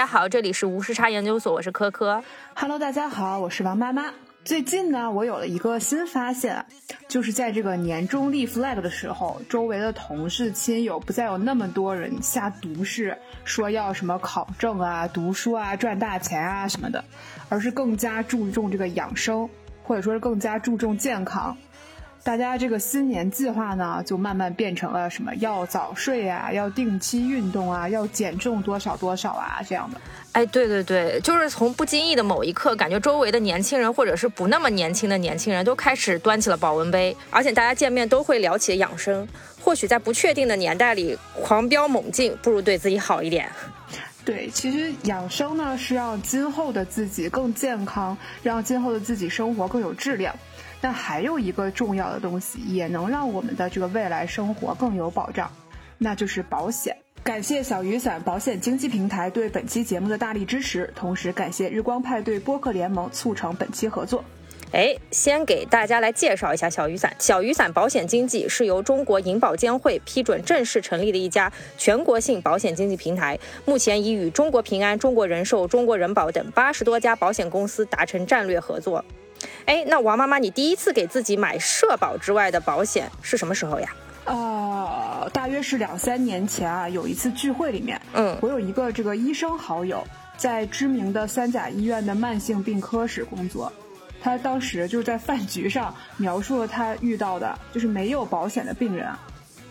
大家好，这里是无时差研究所，我是科科。Hello，大家好，我是王妈妈。最近呢，我有了一个新发现，就是在这个年终立 flag 的时候，周围的同事亲友不再有那么多人下毒誓，说要什么考证啊、读书啊、赚大钱啊什么的，而是更加注重这个养生，或者说是更加注重健康。大家这个新年计划呢，就慢慢变成了什么要早睡啊，要定期运动啊，要减重多少多少啊这样的。哎，对对对，就是从不经意的某一刻，感觉周围的年轻人或者是不那么年轻的年轻人都开始端起了保温杯，而且大家见面都会聊起养生。或许在不确定的年代里，狂飙猛进不如对自己好一点。对，其实养生呢是让今后的自己更健康，让今后的自己生活更有质量。但还有一个重要的东西，也能让我们的这个未来生活更有保障，那就是保险。感谢小雨伞保险经纪平台对本期节目的大力支持，同时感谢日光派对播客联盟促成本期合作。哎，先给大家来介绍一下小雨伞。小雨伞保险经纪是由中国银保监会批准正式成立的一家全国性保险经纪平台，目前已与中国平安、中国人寿、中国人保等八十多家保险公司达成战略合作。哎，那王妈妈，你第一次给自己买社保之外的保险是什么时候呀？呃，大约是两三年前啊，有一次聚会里面，嗯，我有一个这个医生好友，在知名的三甲医院的慢性病科室工作，他当时就是在饭局上描述了他遇到的就是没有保险的病人。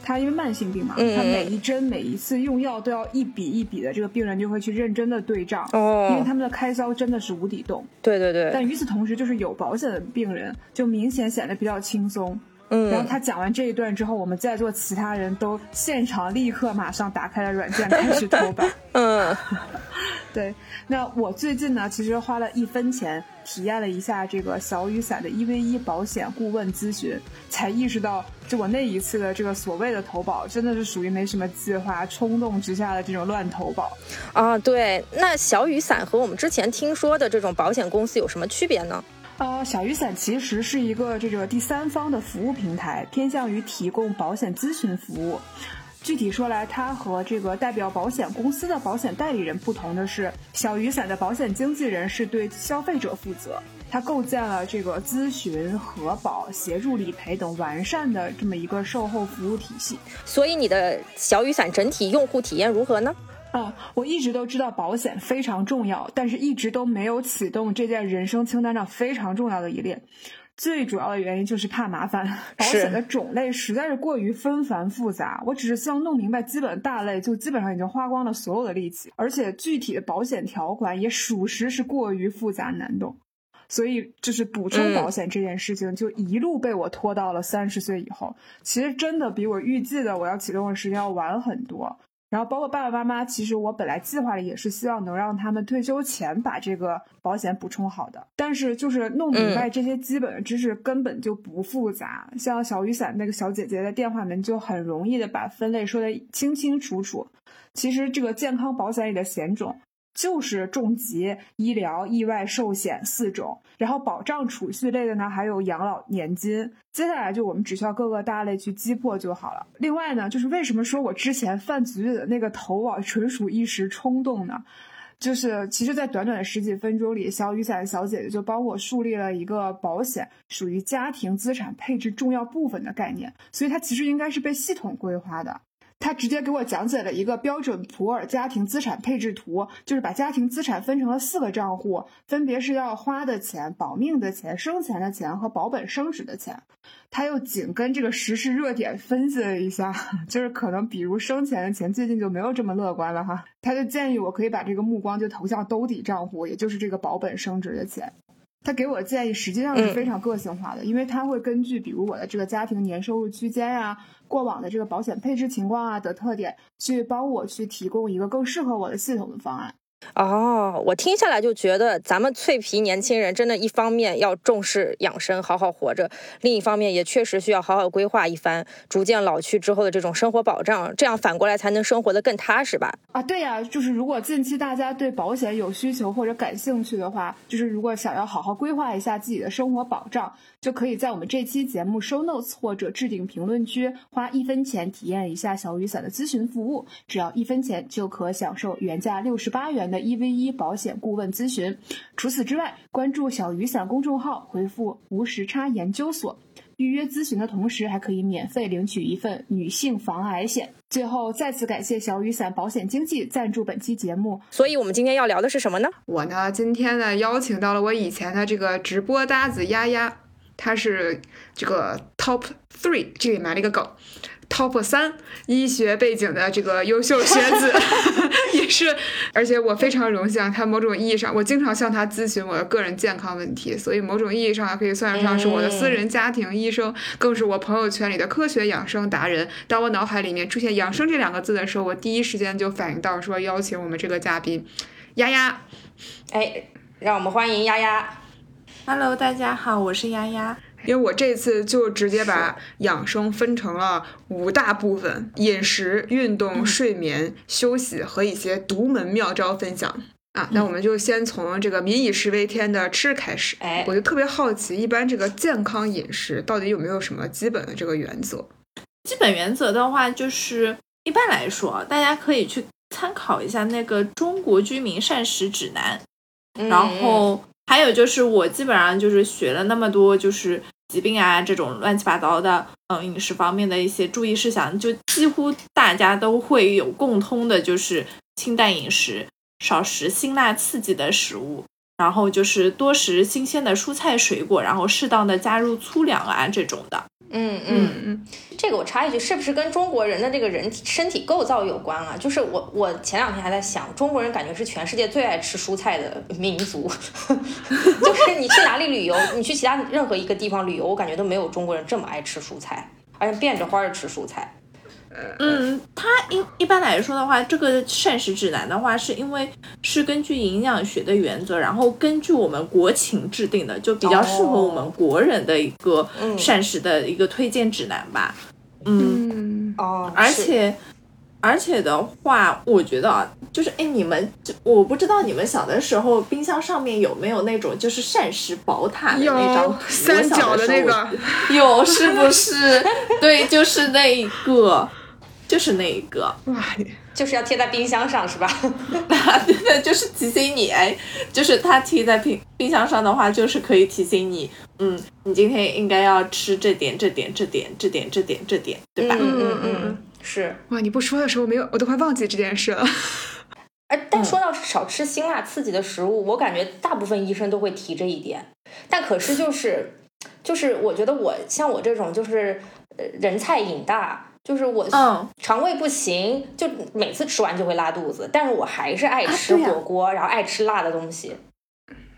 他因为慢性病嘛，他每一针每一次用药都要一笔一笔的，这个病人就会去认真的对账，因为他们的开销真的是无底洞。对对对。但与此同时，就是有保险的病人就明显显得比较轻松。嗯。然后他讲完这一段之后，我们在座其他人都现场立刻马上打开了软件开始 投保。嗯。对，那我最近呢，其实花了一分钱体验了一下这个小雨伞的一 v 一保险顾问咨询，才意识到，就我那一次的这个所谓的投保，真的是属于没什么计划、冲动之下的这种乱投保。啊，对，那小雨伞和我们之前听说的这种保险公司有什么区别呢？呃，小雨伞其实是一个这个第三方的服务平台，偏向于提供保险咨询服务。具体说来，它和这个代表保险公司的保险代理人不同的是，小雨伞的保险经纪人是对消费者负责，它构建了这个咨询、核保、协助理赔等完善的这么一个售后服务体系。所以，你的小雨伞整体用户体验如何呢？啊，我一直都知道保险非常重要，但是一直都没有启动这件人生清单上非常重要的一列。最主要的原因就是怕麻烦，保险的种类实在是过于纷繁复杂。我只是希望弄明白基本大类，就基本上已经花光了所有的力气。而且具体的保险条款也属实是过于复杂难懂，所以就是补充保险这件事情，就一路被我拖到了三十岁以后。其实真的比我预计的我要启动的时间要晚很多。然后包括爸爸妈妈，其实我本来计划里也是希望能让他们退休前把这个保险补充好的，但是就是弄明白这些基本的知识根本就不复杂，像小雨伞那个小姐姐在电话里面就很容易的把分类说的清清楚楚。其实这个健康保险里的险种。就是重疾、医疗、意外、寿险四种，然后保障储蓄类的呢，还有养老年金。接下来就我们只需要各个大类去击破就好了。另外呢，就是为什么说我之前饭局里的那个投保纯属一时冲动呢？就是其实，在短短的十几分钟里，小雨伞小姐姐就帮我树立了一个保险属于家庭资产配置重要部分的概念，所以它其实应该是被系统规划的。他直接给我讲解了一个标准普尔家庭资产配置图，就是把家庭资产分成了四个账户，分别是要花的钱、保命的钱、生钱的钱和保本升值的钱。他又紧跟这个时事热点分析了一下，就是可能比如生钱的钱最近就没有这么乐观了哈。他就建议我可以把这个目光就投向兜底账户，也就是这个保本升值的钱。他给我的建议实际上是非常个性化的，因为他会根据比如我的这个家庭年收入区间呀、过往的这个保险配置情况啊的特点，去帮我去提供一个更适合我的系统的方案。哦，我听下来就觉得咱们脆皮年轻人真的，一方面要重视养生，好好活着；另一方面也确实需要好好规划一番，逐渐老去之后的这种生活保障，这样反过来才能生活的更踏实吧？啊，对呀，就是如果近期大家对保险有需求或者感兴趣的话，就是如果想要好好规划一下自己的生活保障，就可以在我们这期节目 show notes 或者置顶评论区花一分钱体验一下小雨伞的咨询服务，只要一分钱就可享受原价六十八元。元的一 v 一保险顾问咨询。除此之外，关注小雨伞公众号，回复“无时差研究所”。预约咨询的同时，还可以免费领取一份女性防癌险。最后，再次感谢小雨伞保险经纪赞助本期节目。所以，我们今天要聊的是什么呢？我呢，今天呢，邀请到了我以前的这个直播搭子丫丫，她是这个 Top Three，这里埋了一个梗。Top 三医学背景的这个优秀学子，也是，而且我非常荣幸，他某种意义上，我经常向他咨询我的个人健康问题，所以某种意义上可以算得上是我的私人家庭医生，更是我朋友圈里的科学养生达人。当我脑海里面出现“养生”这两个字的时候，我第一时间就反应到说邀请我们这个嘉宾，丫丫。哎，让我们欢迎丫丫。Hello，大家好，我是丫丫。因为我这次就直接把养生分成了五大部分：饮食、运动、睡眠、休息和一些独门妙招分享啊。那我们就先从这个民以食为天的吃开始。哎，我就特别好奇，一般这个健康饮食到底有没有什么基本的这个原则？基本原则的话，就是一般来说，大家可以去参考一下那个《中国居民膳食指南》，然后。还有就是，我基本上就是学了那么多，就是疾病啊这种乱七八糟的，嗯，饮食方面的一些注意事项，就几乎大家都会有共通的，就是清淡饮食，少食辛辣刺激的食物，然后就是多食新鲜的蔬菜水果，然后适当的加入粗粮啊这种的。嗯嗯嗯，这个我插一句，是不是跟中国人的这个人体身体构造有关啊？就是我我前两天还在想，中国人感觉是全世界最爱吃蔬菜的民族，就是你去哪里旅游，你去其他任何一个地方旅游，我感觉都没有中国人这么爱吃蔬菜，而且变着花儿吃蔬菜。嗯，它一一般来说的话，这个膳食指南的话，是因为是根据营养学的原则，然后根据我们国情制定的，就比较适合我们国人的一个膳食的一个推荐指南吧。嗯，哦，而且而且的话，我觉得啊，就是哎，你们我不知道你们小的时候冰箱上面有没有那种就是膳食宝塔的那张三角的那个，有是不是？对，就是那一个。就是那一个哇，就是要贴在冰箱上是吧？对的，就是提醒你哎，就是它贴在冰冰箱上的话，就是可以提醒你，嗯，你今天应该要吃这点这点这点这点这点这点，对吧？嗯嗯嗯，是哇，你不说的时候没有，我都快忘记这件事了。哎，但说到少吃辛辣刺激的食物，我感觉大部分医生都会提这一点，但可是就是就是我觉得我像我这种就是呃人菜瘾大。就是我肠胃不行，就每次吃完就会拉肚子，但是我还是爱吃火锅，然后爱吃辣的东西。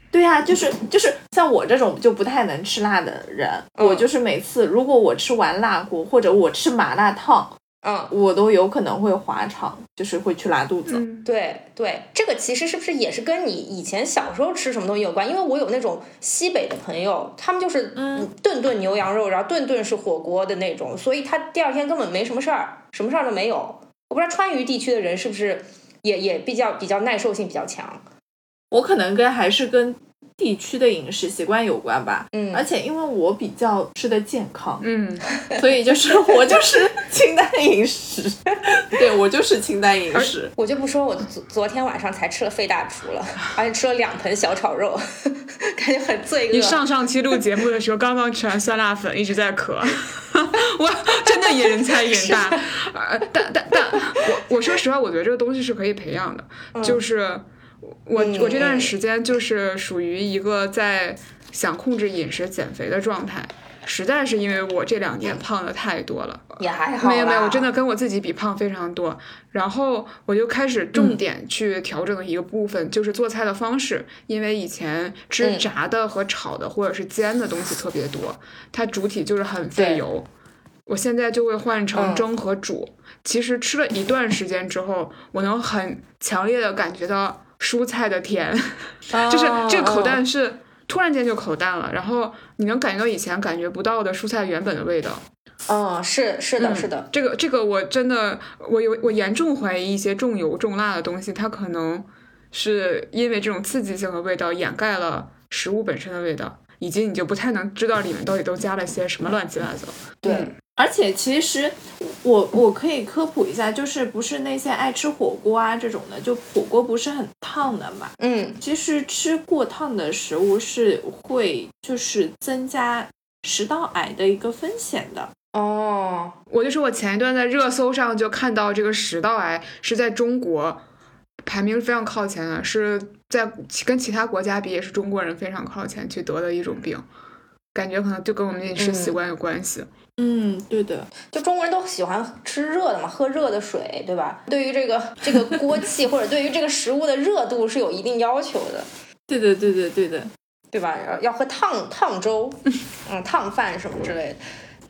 对呀，就是就是像我这种就不太能吃辣的人，我就是每次如果我吃完辣锅或者我吃麻辣烫。嗯，我都有可能会滑肠，就是会去拉肚子。对对，这个其实是不是也是跟你以前小时候吃什么东西有关？因为我有那种西北的朋友，他们就是嗯顿顿牛羊肉，然后顿顿是火锅的那种，所以他第二天根本没什么事儿，什么事儿都没有。我不知道川渝地区的人是不是也也比较比较耐受性比较强。我可能跟还是跟。地区的饮食习惯有关吧，嗯，而且因为我比较吃的健康，嗯，所以就是我就是清淡饮食，对我就是清淡饮食。我就不说我昨昨天晚上才吃了费大厨了，而且吃了两盆小炒肉，感觉很罪恶。你上上期录节目的时候刚刚吃完酸辣粉，一直在咳，我真的也人菜瘾大。但但但我我说实话，我觉得这个东西是可以培养的，就是。我我这段时间就是属于一个在想控制饮食减肥的状态，实在是因为我这两年胖的太多了，也还好，没有没有，我真的跟我自己比胖非常多。然后我就开始重点去调整的一个部分就是做菜的方式，因为以前吃炸的和炒的或者是煎的东西特别多，它主体就是很费油。我现在就会换成蒸和煮。其实吃了一段时间之后，我能很强烈的感觉到。蔬菜的甜，就是这个口淡是突然间就口淡了，然后你能感觉到以前感觉不到的蔬菜原本的味道。哦，是是的，是的。这个这个我真的我有我严重怀疑一些重油重辣的东西，它可能是因为这种刺激性的味道掩盖了食物本身的味道，以及你就不太能知道里面到底都加了些什么乱七八糟。对。而且其实我我可以科普一下，就是不是那些爱吃火锅啊这种的，就火锅不是很烫的嘛？嗯，其实吃过烫的食物是会就是增加食道癌的一个风险的。哦，我就是我前一段在热搜上就看到这个食道癌是在中国排名非常靠前的，是在跟其他国家比也是中国人非常靠前去得的一种病，感觉可能就跟我们饮食习惯有关系。嗯，对的，就中国人都喜欢吃热的嘛，喝热的水，对吧？对于这个这个锅气或者对于这个食物的热度是有一定要求的，对的，对的，对的，对吧？要要喝烫烫粥，嗯，烫饭什么之类的，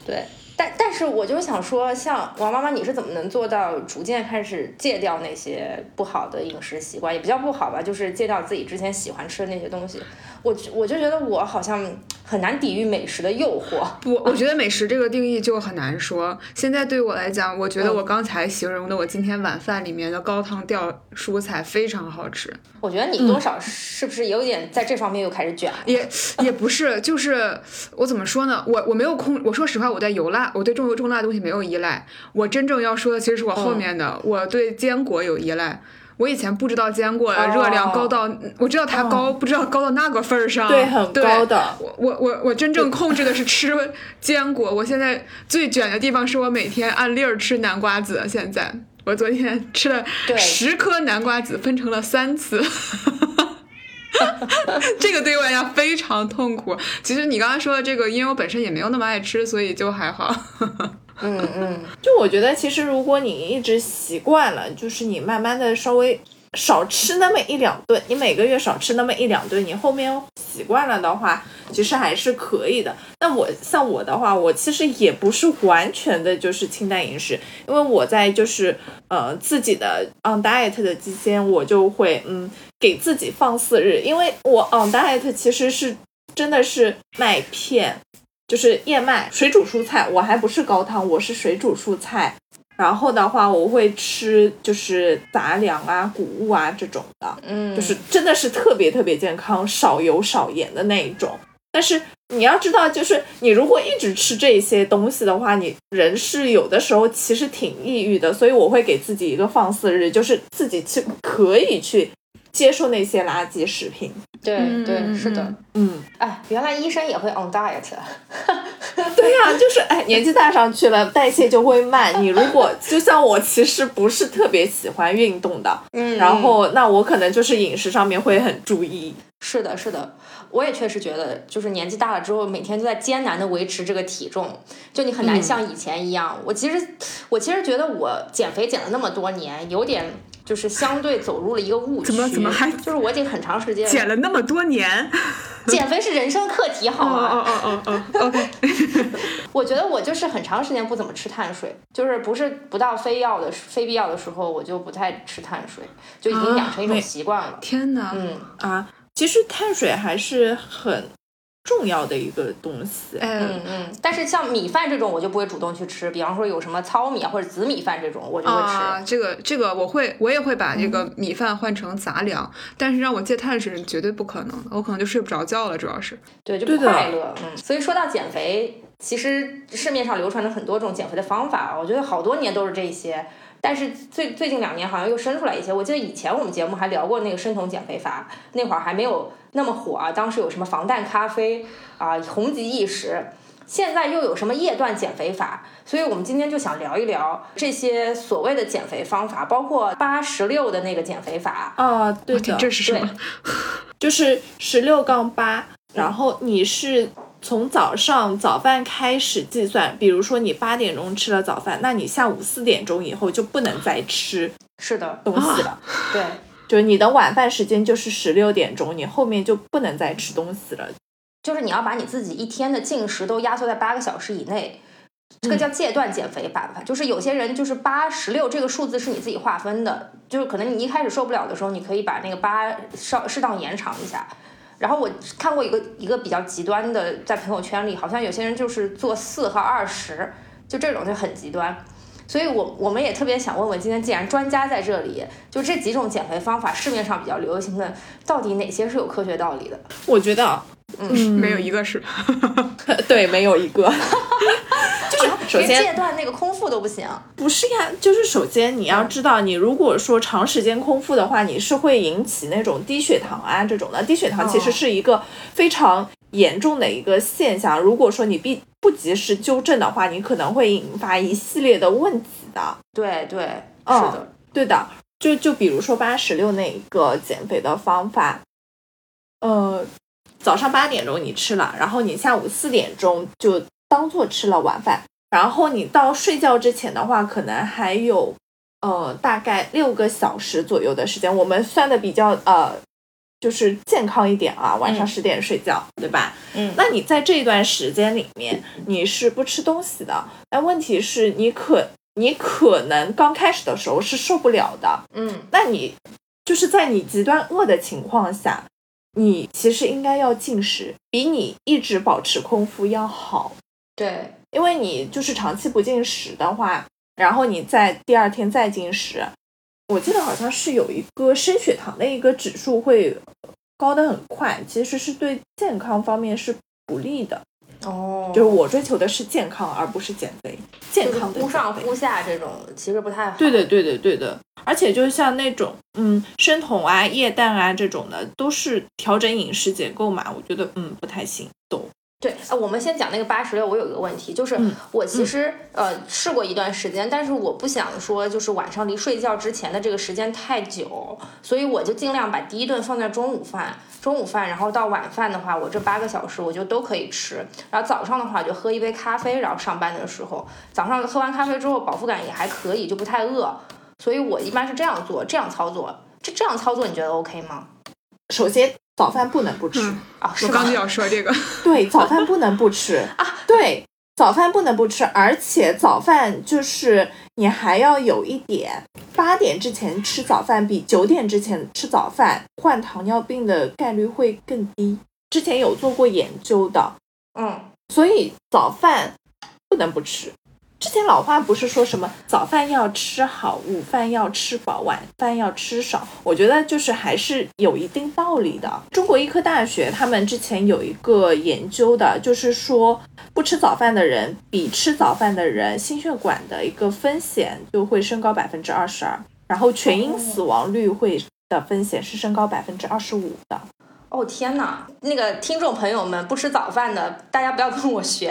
对。但但是我就想说，像王妈妈，你是怎么能做到逐渐开始戒掉那些不好的饮食习惯？也不叫不好吧，就是戒掉自己之前喜欢吃的那些东西。我我就觉得我好像很难抵御美食的诱惑。不，我觉得美食这个定义就很难说。现在对我来讲，我觉得我刚才形容的我今天晚饭里面的高汤吊蔬菜非常好吃。我觉得你多少是不是有点在这方面又开始卷了？也也不是，就是我怎么说呢？我我没有空，我说实话，我对油辣，我对重油重辣的东西没有依赖。我真正要说的其实是我后面的，我对坚果有依赖。我以前不知道坚果的热量高到，我知道它高，不知道高到那个份儿上。对，很高的。我我我我真正控制的是吃坚果。我现在最卷的地方是我每天按粒儿吃南瓜子。现在我昨天 吃了十颗南瓜子，分成了三次。这个对我来讲非常痛苦。其实你刚刚说的这个，因为我本身也没有那么爱吃，所以就还好。嗯嗯，就我觉得，其实如果你一直习惯了，就是你慢慢的稍微少吃那么一两顿，你每个月少吃那么一两顿，你后面习惯了的话，其实还是可以的。那我像我的话，我其实也不是完全的就是清淡饮食，因为我在就是呃自己的 on diet 的期间，我就会嗯给自己放四日，因为我 on diet 其实是真的是麦片。就是燕麦水煮蔬菜，我还不是高汤，我是水煮蔬菜。然后的话，我会吃就是杂粮啊、谷物啊这种的，嗯，就是真的是特别特别健康，少油少盐的那一种。但是你要知道，就是你如果一直吃这些东西的话，你人是有的时候其实挺抑郁的。所以我会给自己一个放肆日，就是自己去可以去接受那些垃圾食品。对对，是的，嗯，哎，原来医生也会 on diet，对呀，就是哎，年纪大上去了，代谢就会慢。你如果就像我，其实不是特别喜欢运动的，嗯，然后那我可能就是饮食上面会很注意。是的，是的，我也确实觉得，就是年纪大了之后，每天都在艰难的维持这个体重，就你很难像以前一样。我其实，我其实觉得我减肥减了那么多年，有点。就是相对走入了一个误区，怎么怎么还就是我已经很长时间减了那么多年，减肥是人生课题，好吗？哦哦哦哦，OK。我觉得我就是很长时间不怎么吃碳水，就是不是不到非要的非必要的时候，我就不太吃碳水，就已经养成一种习惯了。天哪，嗯啊，其实碳水还是很。重要的一个东西，嗯嗯，但是像米饭这种，我就不会主动去吃。比方说有什么糙米啊或者紫米饭这种，我就会吃。啊，这个这个我会，我也会把这个米饭换成杂粮。但是让我戒碳水绝对不可能，我可能就睡不着觉了，主要是。对，就不快乐。嗯，所以说到减肥，其实市面上流传着很多种减肥的方法，我觉得好多年都是这些。但是最最近两年好像又生出来一些，我记得以前我们节目还聊过那个生酮减肥法，那会儿还没有那么火啊。当时有什么防弹咖啡啊、红极一时，现在又有什么夜断减肥法？所以我们今天就想聊一聊这些所谓的减肥方法，包括八十六的那个减肥法啊，对的，这是什么？就是十六杠八，然后你是。从早上早饭开始计算，比如说你八点钟吃了早饭，那你下午四点钟以后就不能再吃是的东西了。对，就是你的晚饭时间就是十六点钟，你后面就不能再吃东西了。就是你要把你自己一天的进食都压缩在八个小时以内，这个叫戒断减肥法。就是有些人就是八十六这个数字是你自己划分的，就是可能你一开始受不了的时候，你可以把那个八稍适当延长一下。然后我看过一个一个比较极端的，在朋友圈里，好像有些人就是做四和二十，就这种就很极端。所以，我我们也特别想问问，今天既然专家在这里，就这几种减肥方法，市面上比较流行的，到底哪些是有科学道理的？我觉得，嗯，没有一个是，对，没有一个，就是首先戒断那个空腹都不行。不是呀，就是首先你要知道，你如果说长时间空腹的话，你是会引起那种低血糖啊这种的。低血糖其实是一个非常严重的一个现象。如果说你必不及时纠正的话，你可能会引发一系列的问题的。对对，是的，对的。就就比如说八十六那一个减肥的方法，呃。早上八点钟你吃了，然后你下午四点钟就当做吃了晚饭，然后你到睡觉之前的话，可能还有呃大概六个小时左右的时间，我们算的比较呃就是健康一点啊，晚上十点睡觉，对吧？嗯，那你在这一段时间里面你是不吃东西的，但问题是你可你可能刚开始的时候是受不了的，嗯，那你就是在你极端饿的情况下。你其实应该要进食，比你一直保持空腹要好。对，因为你就是长期不进食的话，然后你在第二天再进食，我记得好像是有一个升血糖的一个指数会高的很快，其实是对健康方面是不利的。哦，就是我追求的是健康，而不是减肥。健康忽上忽下这种其实不太好。对的，对的，对的。而且就像那种嗯生酮啊、液氮啊这种的，都是调整饮食结构嘛，我觉得嗯不太行，懂。对，呃，我们先讲那个八十六。我有一个问题，就是我其实呃试过一段时间，但是我不想说就是晚上离睡觉之前的这个时间太久，所以我就尽量把第一顿放在中午饭，中午饭，然后到晚饭的话，我这八个小时我就都可以吃。然后早上的话就喝一杯咖啡，然后上班的时候，早上喝完咖啡之后饱腹感也还可以，就不太饿，所以我一般是这样做，这样操作。这这样操作你觉得 OK 吗？首先。早饭不能不吃啊！我刚就要说这个，对，早饭不能不吃 啊！对，早饭不能不吃，而且早饭就是你还要有一点，八点之前吃早饭比九点之前吃早饭患糖尿病的概率会更低。之前有做过研究的，嗯，所以早饭不能不吃。之前老话不是说什么早饭要吃好，午饭要吃饱，晚饭要吃少？我觉得就是还是有一定道理的。中国医科大学他们之前有一个研究的，就是说不吃早饭的人比吃早饭的人心血管的一个风险就会升高百分之二十二，然后全因死亡率会的风险是升高百分之二十五的。哦天哪！那个听众朋友们，不吃早饭的，大家不要跟我学。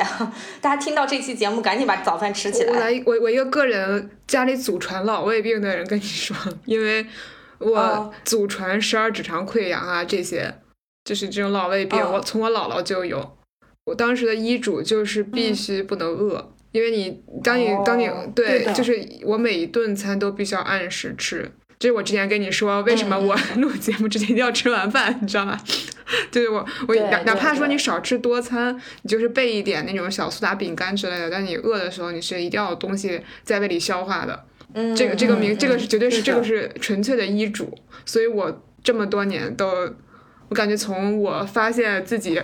大家听到这期节目，赶紧把早饭吃起来。我来，我我一个个人家里祖传老胃病的人跟你说，因为我祖传十二指肠溃疡啊，这些就是这种老胃病，我从我姥姥就有。我当时的医嘱就是必须不能饿，因为你当你当你对，就是我每一顿餐都必须要按时吃。这是我之前跟你说，为什么我 录节目之前一定要吃完饭，你知道吗？就是我我哪哪怕说你少吃多餐，你就是备一点那种小苏打饼干之类的，但你饿的时候你是一定要有东西在胃里消化的。嗯，这个这个名这个是绝对是这个是纯粹的医嘱，所以我这么多年都，我感觉从我发现自己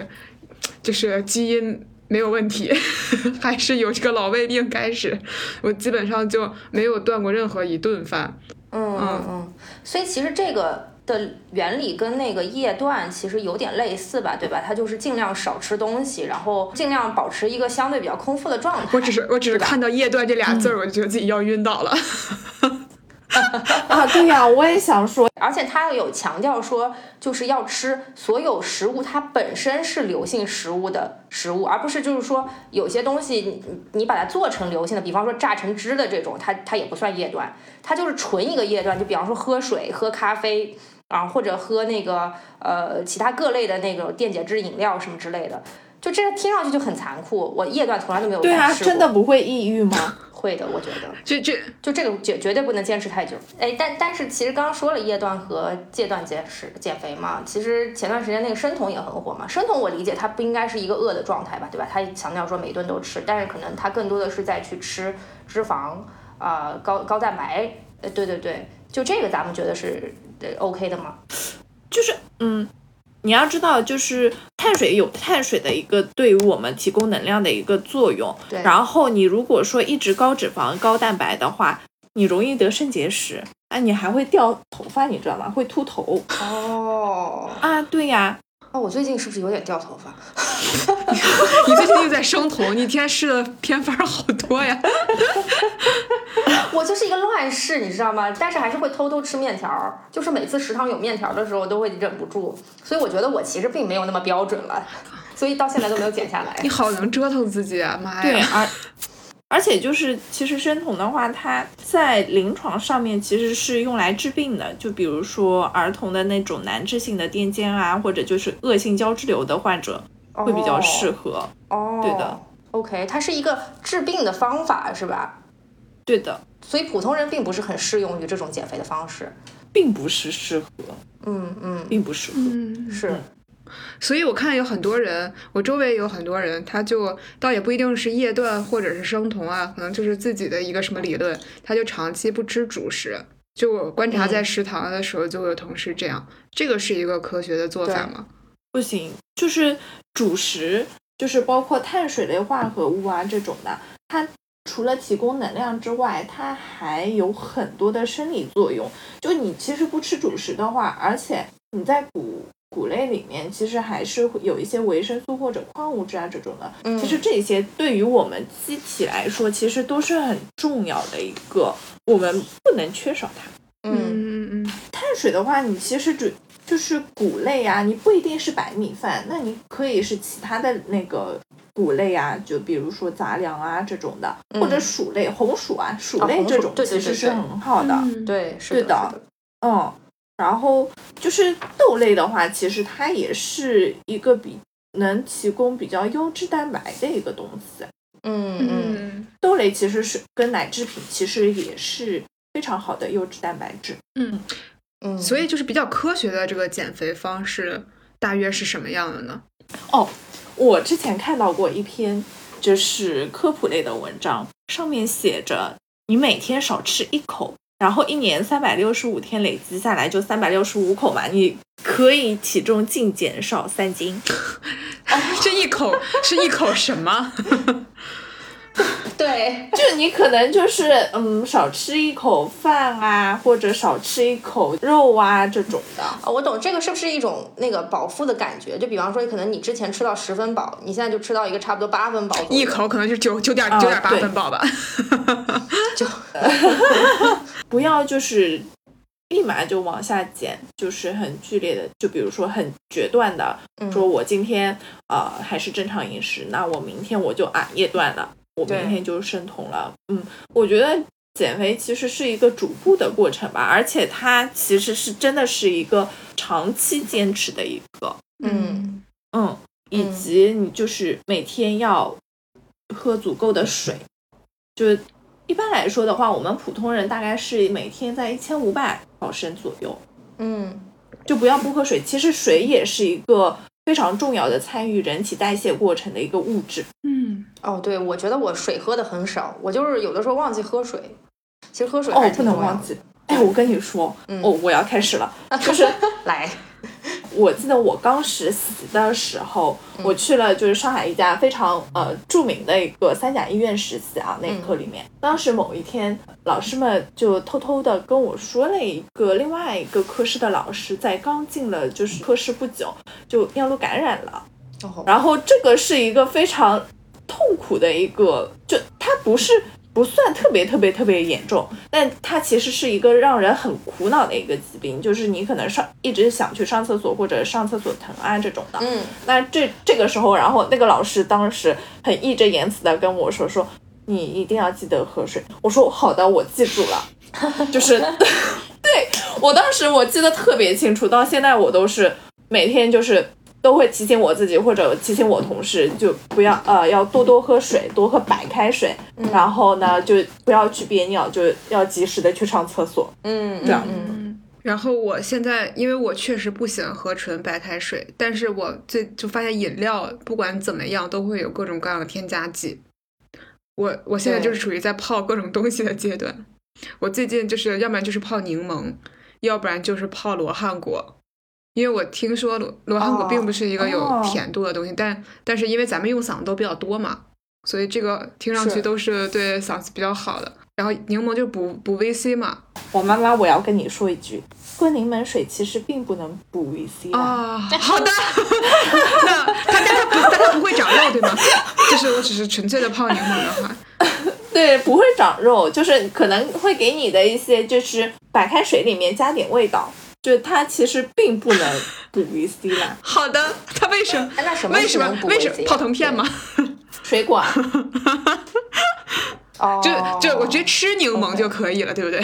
就是基因没有问题，还是有这个老胃病开始，我基本上就没有断过任何一顿饭。嗯嗯嗯，所以其实这个的原理跟那个夜断其实有点类似吧，对吧？它就是尽量少吃东西，然后尽量保持一个相对比较空腹的状态。我只是我只是看到夜断这俩字儿，我就觉得自己要晕倒了。啊，对呀，我也想说，而且他有强调说，就是要吃所有食物它本身是流性食物的食物，而不是就是说有些东西你你把它做成流性的，比方说榨成汁的这种，它它也不算液断，它就是纯一个液断，就比方说喝水、喝咖啡啊，或者喝那个呃其他各类的那种电解质饮料什么之类的，就这听上去就很残酷。我液断从来都没有对啊，真的不会抑郁吗？会的，我觉得，这这就这个绝绝对不能坚持太久。哎，但但是其实刚刚说了夜断和戒断节食减肥嘛，其实前段时间那个生酮也很火嘛。生酮我理解它不应该是一个饿的状态吧，对吧？它强调说每顿都吃，但是可能它更多的是在去吃脂肪啊高高蛋白。呃，对对对，就这个咱们觉得是 OK 的吗？就是嗯。你要知道，就是碳水有碳水的一个对于我们提供能量的一个作用。对。然后你如果说一直高脂肪、高蛋白的话，你容易得肾结石，啊，你还会掉头发，你知道吗？会秃头。哦。啊，对呀。哦，我最近是不是有点掉头发？你最近又在生酮，你天试的偏方好多呀。我就是一个乱试，你知道吗？但是还是会偷偷吃面条，就是每次食堂有面条的时候都会忍不住。所以我觉得我其实并没有那么标准了，所以到现在都没有减下来。你好能折腾自己啊，妈呀！对，而而且就是其实生酮的话，它在临床上面其实是用来治病的，就比如说儿童的那种难治性的癫痫啊，或者就是恶性胶质瘤的患者会比较适合。哦，对的，OK，它是一个治病的方法是吧？对的，所以普通人并不是很适用于这种减肥的方式。并不是适合，嗯嗯，并不适合。嗯，是。所以我看有很多人，我周围有很多人，他就倒也不一定是夜断或者是生酮啊，可能就是自己的一个什么理论，他就长期不吃主食。就我观察在食堂的时候，就会有同事这样，这个是一个科学的做法吗？不行，就是主食，就是包括碳水类化合物啊这种的，它除了提供能量之外，它还有很多的生理作用。就你其实不吃主食的话，而且你在谷谷类里面，其实还是会有一些维生素或者矿物质啊这种的。嗯其实这些对于我们机体来说，其实都是很重要的一个，我们不能缺少它。嗯嗯嗯碳水的话，你其实主就是谷类啊，你不一定是白米饭，那你可以是其他的那个谷类啊，就比如说杂粮啊这种的，嗯或者薯类、红薯啊，薯类这种其实是很好的。嗯对，是的。嗯，然后就是豆类的话，其实它也是一个比能提供比较优质蛋白的一个东西。嗯嗯嗯豆类其实是跟奶制品其实也是非常好的优质蛋白质。嗯，嗯，所以就是比较科学的这个减肥方式，大约是什么样的呢？哦，我之前看到过一篇就是科普类的文章，上面写着你每天少吃一口，然后一年三百六十五天累积下来就三百六十五口嘛，你可以体重净减少三斤。这一口是一口什么？对，就你可能就是嗯少吃一口饭啊，或者少吃一口肉啊这种的。哦，我懂这个是不是一种那个饱腹的感觉？就比方说，可能你之前吃到十分饱，你现在就吃到一个差不多八分饱，一口可能就九九点啊九点八分饱吧。就 不要就是立马就往下减，就是很剧烈的，就比如说很决断的，嗯说我今天呃还是正常饮食，那我明天我就啊夜断了，我明天就生酮了。嗯，我觉得减肥其实是一个逐步的过程吧，而且它其实是真的是一个长期坚持的一个，嗯。嗯，以嗯。及你就是每天要喝足够的水，就一般来说的话，我们普通人大概是每天在一千五百毫升左右，嗯。就不要不喝水。其实水也是一个非常重要的参与人体代谢过程的一个物质。嗯，哦，对，我觉得我水喝的很少，我就是有的时候忘记喝水。其实喝水哦，不。能忘记。哎，我跟你说，嗯哦，我要开始了，就是来，我记得我刚实习的时候，我去了就是上海一家非常呃著名的一个三甲医院实习啊，那科里面，当时某一天，老师们就偷偷的跟我说了一个另外一个科室的老师在刚进了就是科室不久就尿路感染了，哦。然后这个是一个非常痛苦的一个，就他不是不算特别特别特别严重，但它其实是一个让人很苦恼的一个疾病，就是你可能上一直想去上厕所或者上厕所疼啊这种的。嗯那这这个时候，然后那个老师当时很义正言辞的跟我说说。你一定要记得喝水。我说好的，我记住了。就是，对我当时我记得特别清楚，到现在我都是每天就是都会提醒我自己或者提醒我同事，就不要呃要多多喝水，多喝白开水，然后呢就不要去憋尿，就要及时的去上厕所。嗯，这样嗯然后我现在，因为我确实不喜欢喝纯白开水，但是我最就发现饮料不管怎么样都会有各种各样的添加剂。我我现在就是处于在泡各种东西的阶段。我最近就是要不然就是泡柠檬，要不然就是泡罗汉果。因为我听说罗罗汉果哦并不是一个有哦甜度的东西，但但是因为咱们用嗓子都比较多嘛，所以这个听上去都是对嗓子比较好的。然后柠檬就补补维 C 嘛，我妈妈，我要跟你说一句，喝柠檬水其实并不能补 VC 啊。好的，那它但它不，但它不会长肉，对吗？就是我只是纯粹的泡柠檬的话，对，不会长肉，就是可能会给你的一些，就是白开水里面加点味道，就它其实并不能补 VC 啦。好的，它为什么？那什么为什么？为什么泡腾片吗？水果。哦，就就我觉得吃柠檬就可以了，对不对？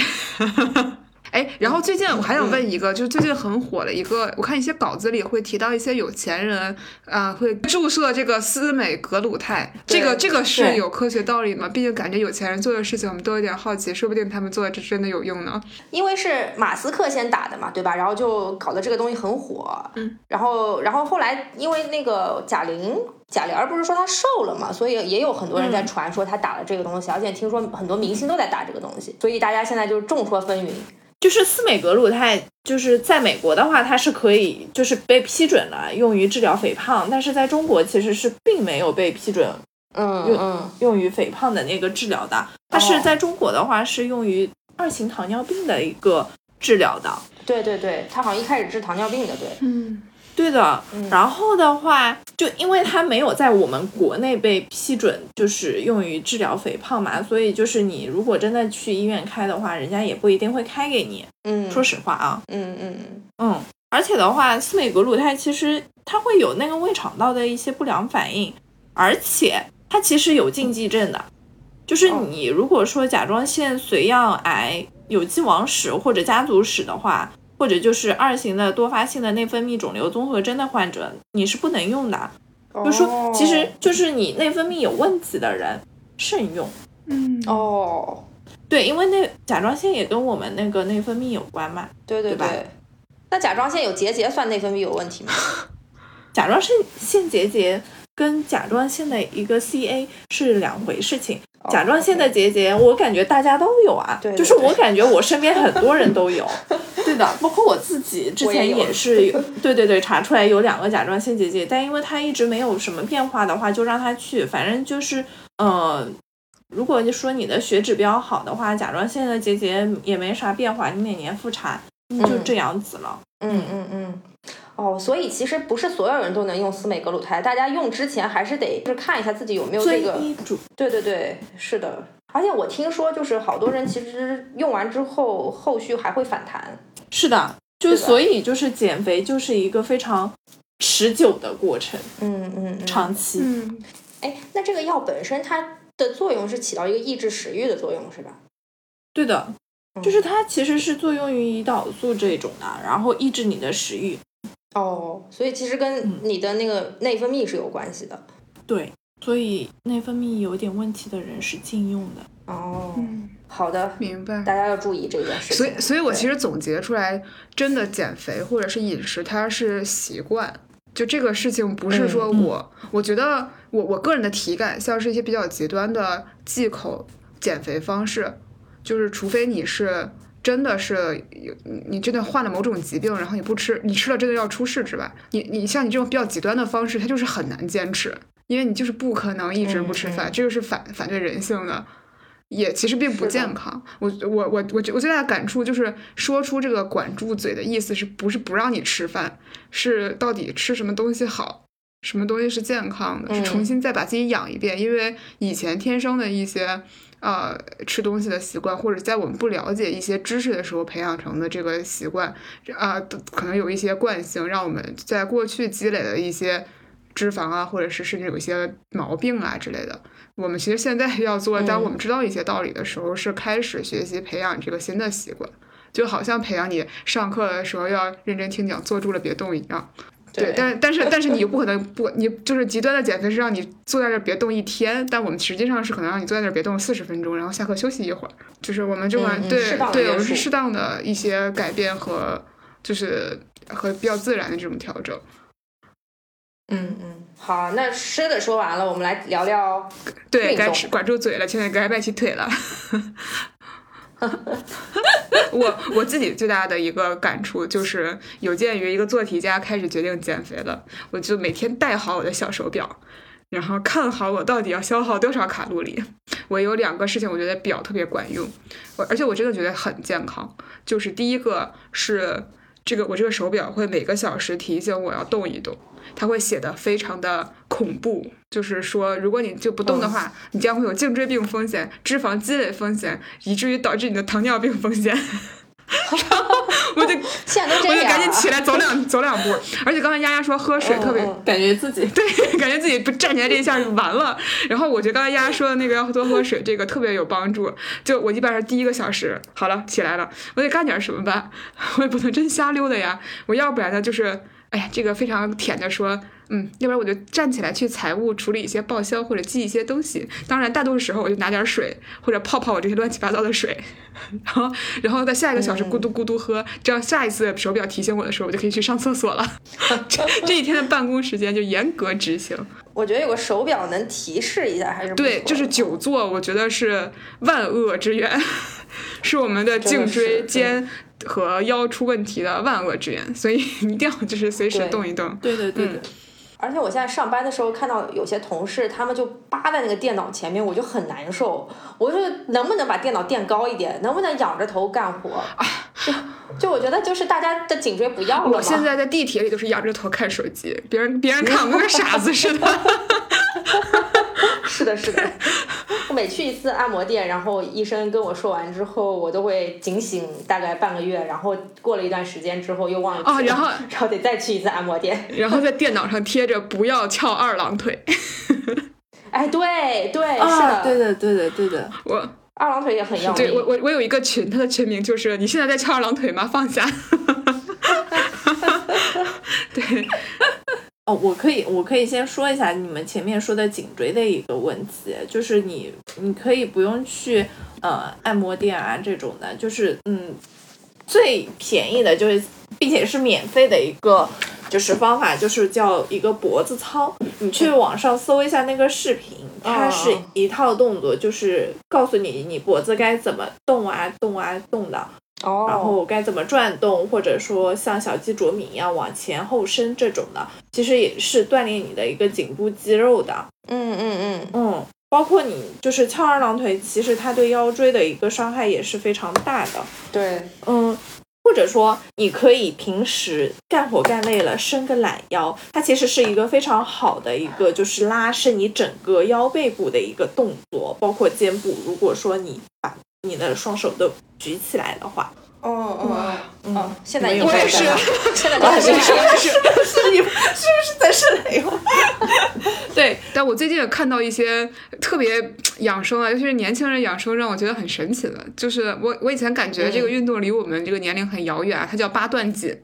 哎，然后最近我还想问一个，就是最近很火的一个，我看一些稿子里会提到一些有钱人啊会注射这个司美格鲁肽，这个这个是有科学道理吗？毕竟感觉有钱人做的事情我们都有点好奇，说不定他们做的这真的有用呢。因为是马斯克先打的嘛，对吧？然后就搞得这个东西很火，嗯，然后然后后来因为那个贾玲。贾玲不是说她瘦了嘛，所以也有很多人在传说她打了这个东西，而且听说很多明星都在打这个东西，所以大家现在就是众说纷纭。就是司美格鲁肽，就是在美国的话，它是可以就是被批准了用于治疗肥胖，但是在中国其实是并没有被批准，嗯嗯，用于肥胖的那个治疗的。它是在中国的话是用于二型糖尿病的一个治疗的。对对对，它好像一开始治糖尿病的，对，嗯。对的，然后的话，就因为它没有在我们国内被批准，就是用于治疗肥胖嘛，所以就是你如果真的去医院开的话，人家也不一定会开给你。嗯，说实话啊，嗯嗯嗯，而且的话，司美格鲁肽其实它会有那个胃肠道的一些不良反应，而且它其实有禁忌症的，就是你如果说甲状腺髓样癌有既往史或者家族史的话。或者就是二型的多发性的内分泌肿瘤综合征的患者，你是不能用的。就是说，其实就是你内分泌有问题的人慎用。嗯哦，对，因为那甲状腺也跟我们那个内分泌有关嘛。对对对。那甲状腺有结节算内分泌有问题吗？甲状腺腺结节跟甲状腺的一个 CA 是两回事情。甲状腺的结节，我感觉大家都有啊。对。就是我感觉我身边很多人都有。对的，包括我自己之前也是有，对对对，查出来有两个甲状腺结节，但因为它一直没有什么变化的话，就让它去，反正就是，呃，如果你说你的血指标好的话，甲状腺的结节也没啥变化，你每年复查就这样子了。嗯嗯嗯。哦，所以其实不是所有人都能用司美格鲁肽，大家用之前还是得就是看一下自己有没有这个。对对对，是的。而且我听说，就是好多人其实用完之后，后续还会反弹。是的，就所以就是减肥就是一个非常持久的过程，嗯嗯，长期。嗯，哎，那这个药本身它的作用是起到一个抑制食欲的作用，是吧？对的，就是它其实是作用于胰岛素这种的，然后抑制你的食欲。哦，所以其实跟你的那个内分泌是有关系的。对，所以内分泌有点问题的人是禁用的。哦。好的，明白。大家要注意这件事。所以，所以我其实总结出来，真的减肥或者是饮食，它是习惯。就这个事情，不是说我，我觉得我我个人的体感，像是一些比较极端的忌口减肥方式，就是除非你是真的是有你真的患了某种疾病，然后你不吃，你吃了真的要出事之外，你你像你这种比较极端的方式，它就是很难坚持，因为你就是不可能一直不吃饭，这个是反反对人性的。也其实并不健康。我我我我我最大的感触就是说出这个管住嘴的意思是不是不让你吃饭，是到底吃什么东西好，什么东西是健康的，是重新再把自己养一遍。因为以前天生的一些呃吃东西的习惯，或者在我们不了解一些知识的时候培养成的这个习惯啊，可能有一些惯性，让我们在过去积累的一些脂肪啊，或者是甚至有一些毛病啊之类的。我们其实现在要做，当我们知道一些道理的时候，是开始学习培养这个新的习惯，就好像培养你上课的时候要认真听讲，坐住了别动一样。对，但但是但是你又不可能不，你就是极端的减肥是让你坐在这别动一天，但我们实际上是可能让你坐在这别动四十分钟，然后下课休息一会儿。就是我们这款对对，我们是适当的一些改变和就是和比较自然的这种调整。嗯嗯。好，那吃的说完了，我们来聊聊。对，该吃管住嘴了，现在该迈起腿了。我我自己最大的一个感触就是，有鉴于一个做题家开始决定减肥了，我就每天戴好我的小手表，然后看好我到底要消耗多少卡路里。我有两个事情，我觉得表特别管用，我而且我真的觉得很健康。就是第一个是这个，我这个手表会每个小时提醒我要动一动，它会写的非常的恐怖，就是说如果你就不动的话，你将会有颈椎病风险、脂肪积累风险，以至于导致你的糖尿病风险。我就 现在都这样，我就赶紧起来走两走两步。而且刚才丫丫说喝水特别，感觉自己对，感觉自己不站起来这一下就完了。然后我觉得刚才丫丫说的那个要多喝水，这个特别有帮助。就我一般是第一个小时好了起来了，我得干点什么吧，我也不能真瞎溜达呀。我要不然呢就是，哎呀，这个非常舔的说。嗯，要不然我就站起来去财务处理一些报销或者记一些东西。当然，大多数时候我就拿点水或者泡泡我这些乱七八糟的水，然后然后在下一个小时咕嘟咕嘟喝，这样下一次手表提醒我的时候，我就可以去上厕所了。这一天的办公时间就严格执行。我觉得有个手表能提示一下还是对，就是久坐，我觉得是万恶之源，是我们的颈椎肩和腰出问题的万恶之源，所以一定要就是随时动一动。对对对对。而且我现在上班的时候看到有些同事，他们就扒在那个电脑前面，我就很难受。我就能不能把电脑垫高一点？能不能仰着头干活？啊，就就我觉得就是大家的颈椎不要了我现在在地铁里都是仰着头看手机，别人别人看我跟个傻子似的。是的，是的。我每去一次按摩店，然后医生跟我说完之后，我都会警醒大概半个月，然后过了一段时间之后又忘了。啊，然后然后得再去一次按摩店，然后在电脑上贴着“不要翘二郎腿”。哎，对对，是的，对的，对的，对的。我二郎腿也很要命。对我我我有一个群，它的群名就是“你现在在翘二郎腿吗？放下。”对。哦，我可以，我可以先说一下你们前面说的颈椎的一个问题，就是你，你可以不用去呃按摩店啊这种的，就是嗯最便宜的，就是并且是免费的一个就是方法，就是叫一个脖子操。你去网上搜一下那个视频，它是一套动作，就是告诉你你脖子该怎么动啊动啊动的。然后该怎么转动，或者说像小鸡啄米一样往前后伸这种的，其实也是锻炼你的一个颈部肌肉的。嗯嗯嗯嗯，包括你就是翘二郎腿，其实它对腰椎的一个伤害也是非常大的。对，嗯，或者说你可以平时干活干累了伸个懒腰，它其实是一个非常好的一个就是拉伸你整个腰背部的一个动作，包括肩部。如果说你把你的双手都举起来的话，哦哦哦，现在 我也是，现在我也是，是你是不是在是雷？对，但我最近也看到一些特别养生啊，尤其是年轻人养生，让我觉得很神奇的，就是我我以前感觉这个运动离我们这个年龄很遥远，它叫八段锦，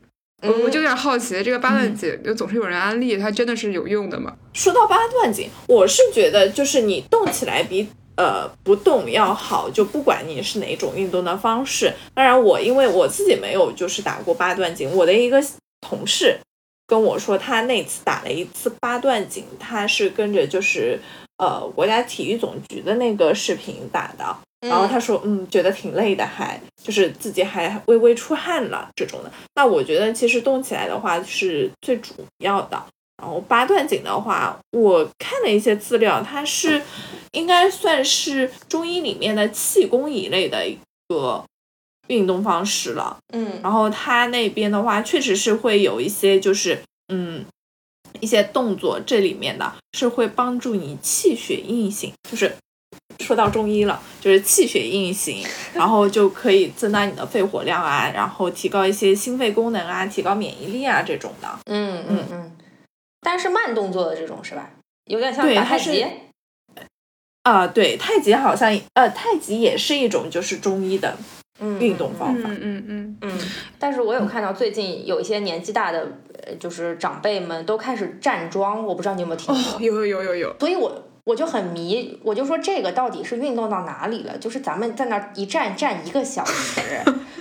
我我就有点好奇，这个八段锦就总是有人安利，它真的是有用的吗？说到八段锦，我是觉得就是你动起来比。呃，不动要好，就不管你是哪种运动的方式。当然，我因为我自己没有就是打过八段锦，我的一个同事跟我说，他那次打了一次八段锦，他是跟着就是呃国家体育总局的那个视频打的。然后他说，嗯，觉得挺累的，还就是自己还微微出汗了这种的。那我觉得其实动起来的话是最主要的。然后八段锦的话，我看了一些资料，它是应该算是中医里面的气功一类的一个运动方式了。嗯，然后它那边的话，确实是会有一些就是嗯一些动作，这里面的是会帮助你气血运行，就是说到中医了，就是气血运行，然后就可以增大你的肺活量啊，然后提高一些心肺功能啊，提高免疫力啊这种的。嗯嗯嗯。但是慢动作的这种是吧？有点像打太极。啊，对，太极好像呃，太极也是一种就是中医的运动方法。嗯嗯嗯嗯。但是我有看到最近有一些年纪大的，呃，就是长辈们都开始站桩，我不知道你有没有听过？有有有有有。所以我我就很迷，我就说这个到底是运动到哪里了？就是咱们在那儿一站站一个小时，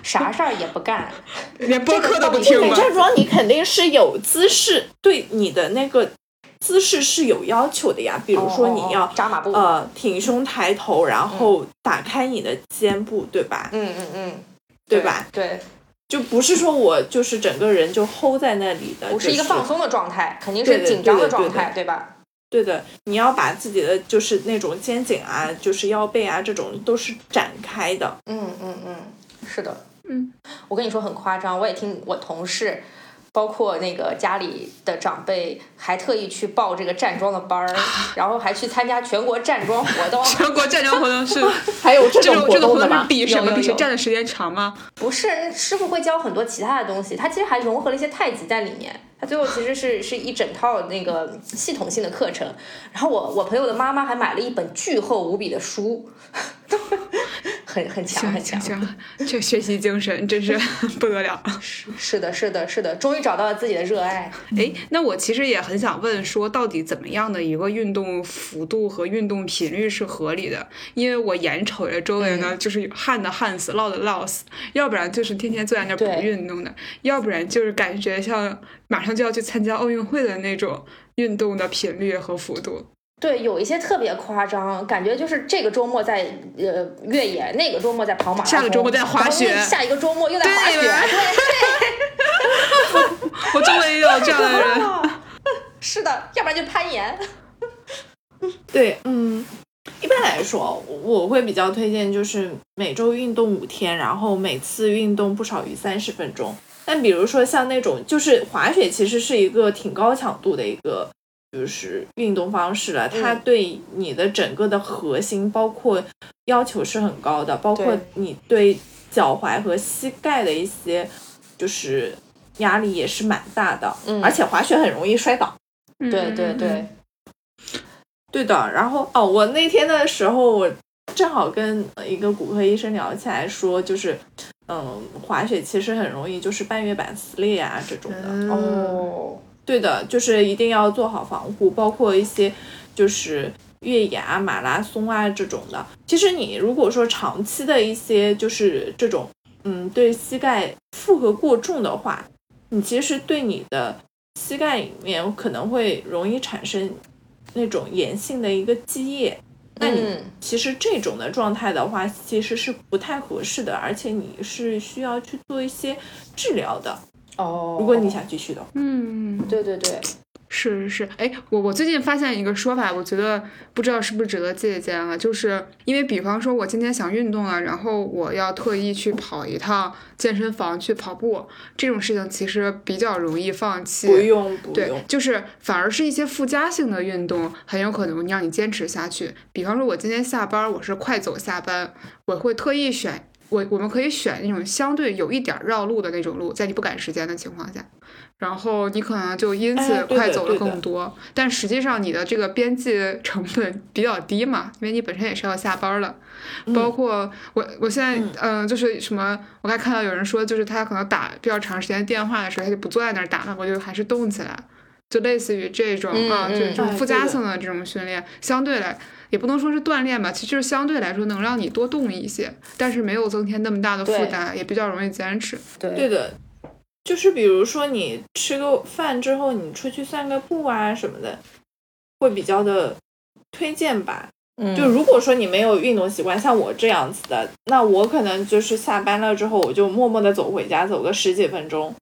啥事儿也不干，连播客都不听吗？站桩你肯定是有姿势，对你的那个。姿势是有要求的呀，比如说你要扎马步，呃，挺胸抬头，然后打开你的肩部，对吧？嗯嗯嗯，对吧？对，就不是说我就是整个人就 hold 在那里的，不是一个放松的状态，肯定是紧张的状态，对吧？对的，你要把自己的就是那种肩颈啊，就是腰背啊，这种都是展开的。嗯嗯嗯，是的。嗯，我跟你说很夸张，我也听我同事。包括那个家里的长辈还特意去报这个站桩的班儿，然后还去参加全国站桩活动。全国站桩活动是 还有这种活动的吗？比什么？比谁站的时间长吗？不是，师傅会教很多其他的东西，他其实还融合了一些太极在里面。他最后其实是是一整套那个系统性的课程。然后我我朋友的妈妈还买了一本巨厚无比的书。很很强很强，这学习精神真是不得了。是是的，是的，是的，终于找到了自己的热爱。哎，那我其实也很想问，说到底怎么样的一个运动幅度和运动频率是合理的？因为我眼瞅着周围呢，就是旱的旱死，涝的涝死，要不然就是天天坐在那不运动的，要不然就是感觉像马上就要去参加奥运会的那种运动的频率和幅度。对，有一些特别夸张，感觉就是这个周末在呃越野，那个周末在跑马拉松，下个周末在滑雪，下一个周末又在滑雪。对，我周围也有这样的人。是的，要不然就攀岩。对，嗯，一般来说，我会比较推荐就是每周运动五天，然后每次运动不少于三十分钟。但比如说像那种就是滑雪，其实是一个挺高强度的一个。就是运动方式了，它对你的整个的核心包括要求是很高的，包括你对脚踝和膝盖的一些就是压力也是蛮大的，而且滑雪很容易摔倒。对对对，对的。然后哦，我那天的时候我正好跟一个骨科医生聊起来，说就是嗯，滑雪其实很容易就是半月板撕裂啊这种的哦。对的，就是一定要做好防护，包括一些就是越野啊、马拉松啊这种的。其实你如果说长期的一些就是这种，嗯，对膝盖负荷过重的话，你其实对你的膝盖里面可能会容易产生那种炎性的一个积液。那你其实这种的状态的话，其实是不太合适的，而且你是需要去做一些治疗的。哦，如果你想继续的，嗯，对对对，是是是，哎，我我最近发现一个说法，我觉得不知道是不是值得借鉴啊，就是因为比方说我今天想运动了，然后我要特意去跑一趟健身房去跑步，这种事情其实比较容易放弃，不用不用，就是反而是一些附加性的运动很有可能让你坚持下去。比方说我今天下班我是快走下班，我会特意选。我我们可以选那种相对有一点绕路的那种路，在你不赶时间的情况下，然后你可能就因此快走了更多。但实际上你的这个边际成本比较低嘛，因为你本身也是要下班了。包括我我现在嗯，就是什么，我还看到有人说，就是他可能打比较长时间电话的时候，他就不坐在那儿打了，我就还是动起来，就类似于这种啊，就这种附加性的这种训练，相对来。也不能说是锻炼吧，其实就是相对来说能让你多动一些，但是没有增添那么大的负担，也比较容易坚持。对对的，就是比如说你吃个饭之后，你出去散个步啊什么的，会比较的推荐吧。嗯，就如果说你没有运动习惯，像我这样子的，那我可能就是下班了之后，我就默默的走回家，走个十几分钟。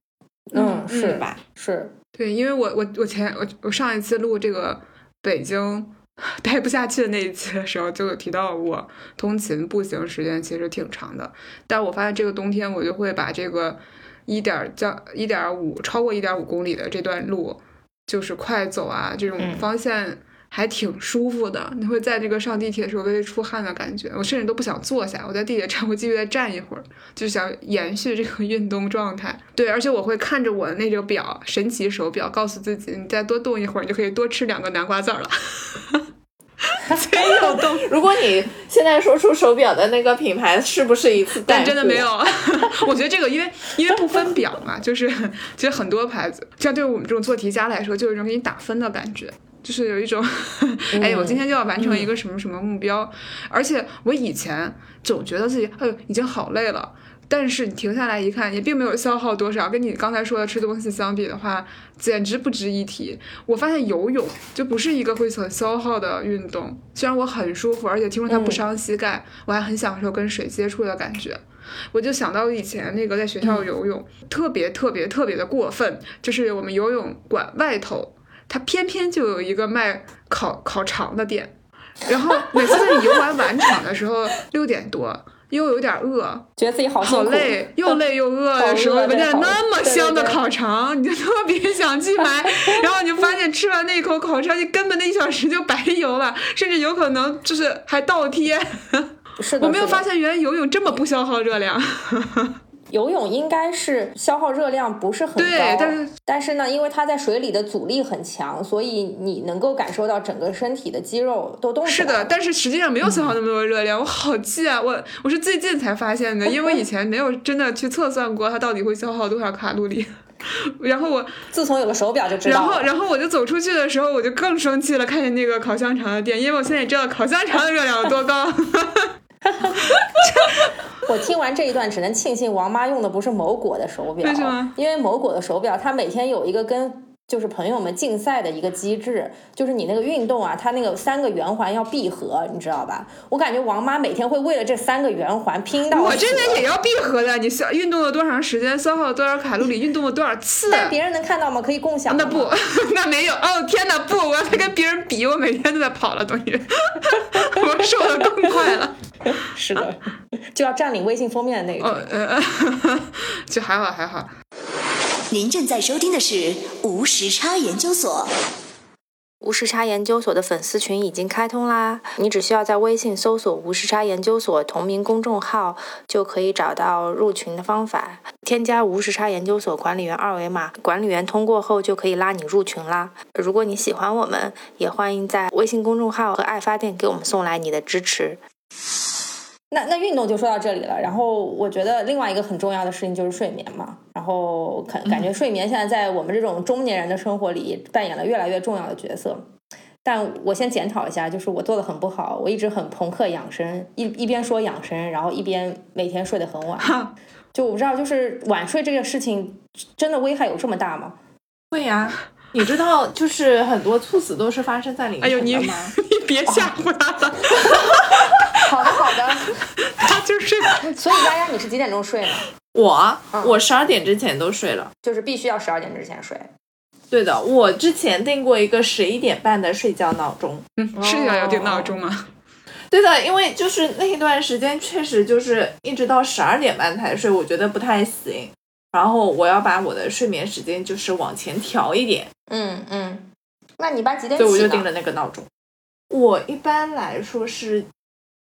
嗯，是吧？是对，因为我我我前我我上一次录这个北京。待不下去的那一期的时候，就有提到我通勤步行时间其实挺长的，但我发现这个冬天我就会把这个一点将一点五超过一点五公里的这段路，就是快走啊，这种方向。还挺舒服的，你会在这个上地铁的时候微微出汗的感觉，我甚至都不想坐下，我在地铁站会继续再站一会儿，就想延续这个运动状态。对，而且我会看着我的那个表，神奇手表，告诉自己，你再多动一会儿，你就可以多吃两个南瓜籽儿了。真有动！如果你现在说出手表的那个品牌，是不是一次？但真的没有。我觉得这个，因为因为不分表嘛，就是其实很多牌子，像对于我们这种做题家来说，就有一种给你打分的感觉。就是有一种，哎，我今天就要完成一个什么什么目标，而且我以前总觉得自己，哎，已经好累了，但是你停下来一看，也并没有消耗多少，跟你刚才说的吃东西相比的话，简直不值一提。我发现游泳就不是一个会很消耗的运动，虽然我很舒服，而且听说它不伤膝盖，我还很享受跟水接触的感觉。我就想到以前那个在学校游泳，特别特别特别的过分，就是我们游泳馆外头。它偏偏就有一个卖烤烤肠的店，然后每次在游完晚场的时候六点多。又有点饿，觉得自己好好累，又累又饿的时候，闻见那么香的烤肠，你就特别想去买。然后你就发现吃完那一口烤肠，你根本那一小时就白游了，甚至有可能就是还倒贴。是我没有发现原来游泳这么不消耗热量。游泳应该是消耗热量不是很高，但是但是呢，因为它在水里的阻力很强，所以你能够感受到整个身体的肌肉都动起来。是的，但是实际上没有消耗那么多热量，我好气啊！我我是最近才发现的，因为我以前没有真的去测算过它到底会消耗多少卡路里。然后我自从有了手表就知道。然后然后我就走出去的时候，我就更生气了，看见那个烤香肠的店，因为我现在也知道烤香肠的热量有多高。我听完这一段，只能庆幸王妈用的不是某果的手表，为什么？因为某果的手表，它每天有一个跟就是朋友们竞赛的一个机制，就是你那个运动啊，它那个三个圆环要闭合，你知道吧？我感觉王妈每天会为了这三个圆环拼到。我这边也要闭合的，你消运动了多长时间，消耗了多少卡路里，运动了多少次？但别人能看到吗？可以共享？那不，那没有。哦天哪，不，我要再跟别人比，我每天都在跑了，等于 我瘦的更快了。是的，就要占领微信封面的那个。呃，就还好还好。您正在收听的是无时差研究所。无时差研究所的粉丝群已经开通啦，你只需要在微信搜索“无时差研究所”同名公众号，就可以找到入群的方法。添加无时差研究所管理员二维码，管理员通过后就可以拉你入群啦。如果你喜欢我们，也欢迎在微信公众号和爱发电给我们送来你的支持。那那运动就说到这里了，然后我觉得另外一个很重要的事情就是睡眠嘛，然后感感觉睡眠现在在我们这种中年人的生活里扮演了越来越重要的角色。但我先检讨一下，就是我做的很不好，我一直很朋克养生，一一边说养生，然后一边每天睡得很晚。就我不知道，就是晚睡这个事情真的危害有这么大吗？会呀，你知道，就是很多猝死都是发生在凌晨的 吗？你你别吓唬他了。好 的好的，他就睡。所以丫丫，你是几点钟睡呢？我我十二点之前都睡了，就是必须要十二点之前睡。对的，我之前定过一个十一点半的睡觉闹钟。嗯，是要要定闹钟吗？对的，因为就是那一段时间确实就是一直到十二点半才睡，我觉得不太行。然后我要把我的睡眠时间就是往前调一点。嗯嗯，那你把几点起？对，我就定了那个闹钟。我一般来说是。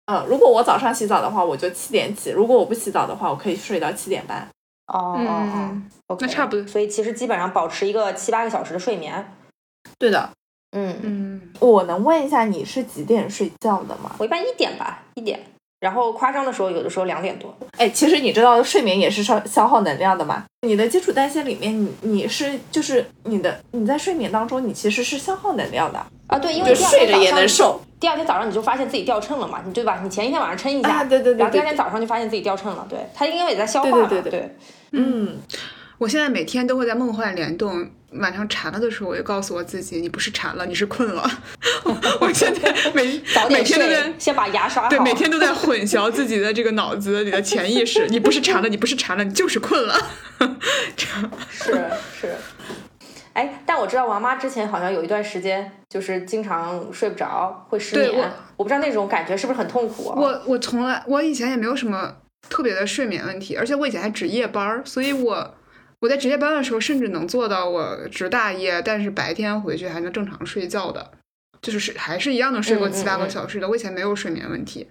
呃，如果我早上洗澡的话，我就七点起；如果我不洗澡的话，我可以睡到七点半。哦哦哦，那差不多。所以其实基本上保持一个七八个小时的睡眠。对的。嗯嗯。我能问一下你是几点睡觉的吗？我一般一点吧，一点。然后夸张的时候，有的时候两点多。哎，其实你知道睡眠也是消消耗能量的嘛？你的基础代谢里面，你你是就是你的你在睡眠当中，你其实是消耗能量的啊。对，因为睡着也能瘦。第二天早上你就发现自己掉秤了嘛？你对吧？你前一天晚上称一下，对对对，然后第二天早上就发现自己掉秤了。对，它因为也在消化。对对对。嗯，我现在每天都会在梦幻联动。晚上馋了的时候，我就告诉我自己，你不是馋了，你是困了。我现在每 每天都在先把牙刷好，对，每天都在混淆自己的这个脑子里的潜意识。你不是馋了，你不是馋了，你就是困了。是是，哎，但我知道王妈之前好像有一段时间就是经常睡不着，会失眠。我不知道那种感觉是不是很痛苦。我我从来我以前也没有什么特别的睡眠问题，而且我以前还值夜班，所以我。我在值夜班的时候，甚至能做到我值大夜，但是白天回去还能正常睡觉的，就是睡还是一样能睡过七八个小时的。我以前没有睡眠问题，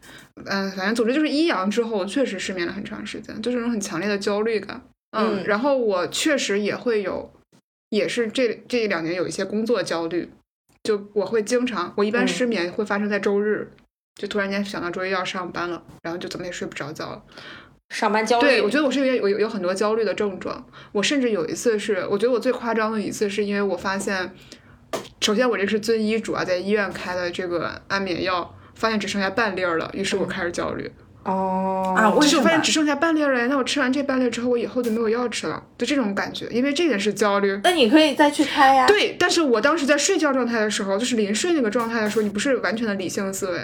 嗯，反正总之就是一阳之后确实失眠了很长时间，就是那种很强烈的焦虑感。嗯，然后我确实也会有，也是这这一两年有一些工作焦虑，就我会经常，我一般失眠会发生在周日，就突然间想到周一要上班了，然后就怎么也睡不着觉了。上班焦虑，对我觉得我是因为有有有很多焦虑的症状。我甚至有一次是，我觉得我最夸张的一次是因为我发现，首先我这是遵医嘱啊，在医院开的这个安眠药，发现只剩下半粒儿了，于是我开始焦虑。哦啊，就是我发现只剩下半粒儿了，那我吃完这半粒之后，我以后就没有药吃了，就这种感觉。因为这点是焦虑。那你可以再去开呀。对，但是我当时在睡觉状态的时候，就是临睡那个状态的时候，你不是完全的理性思维。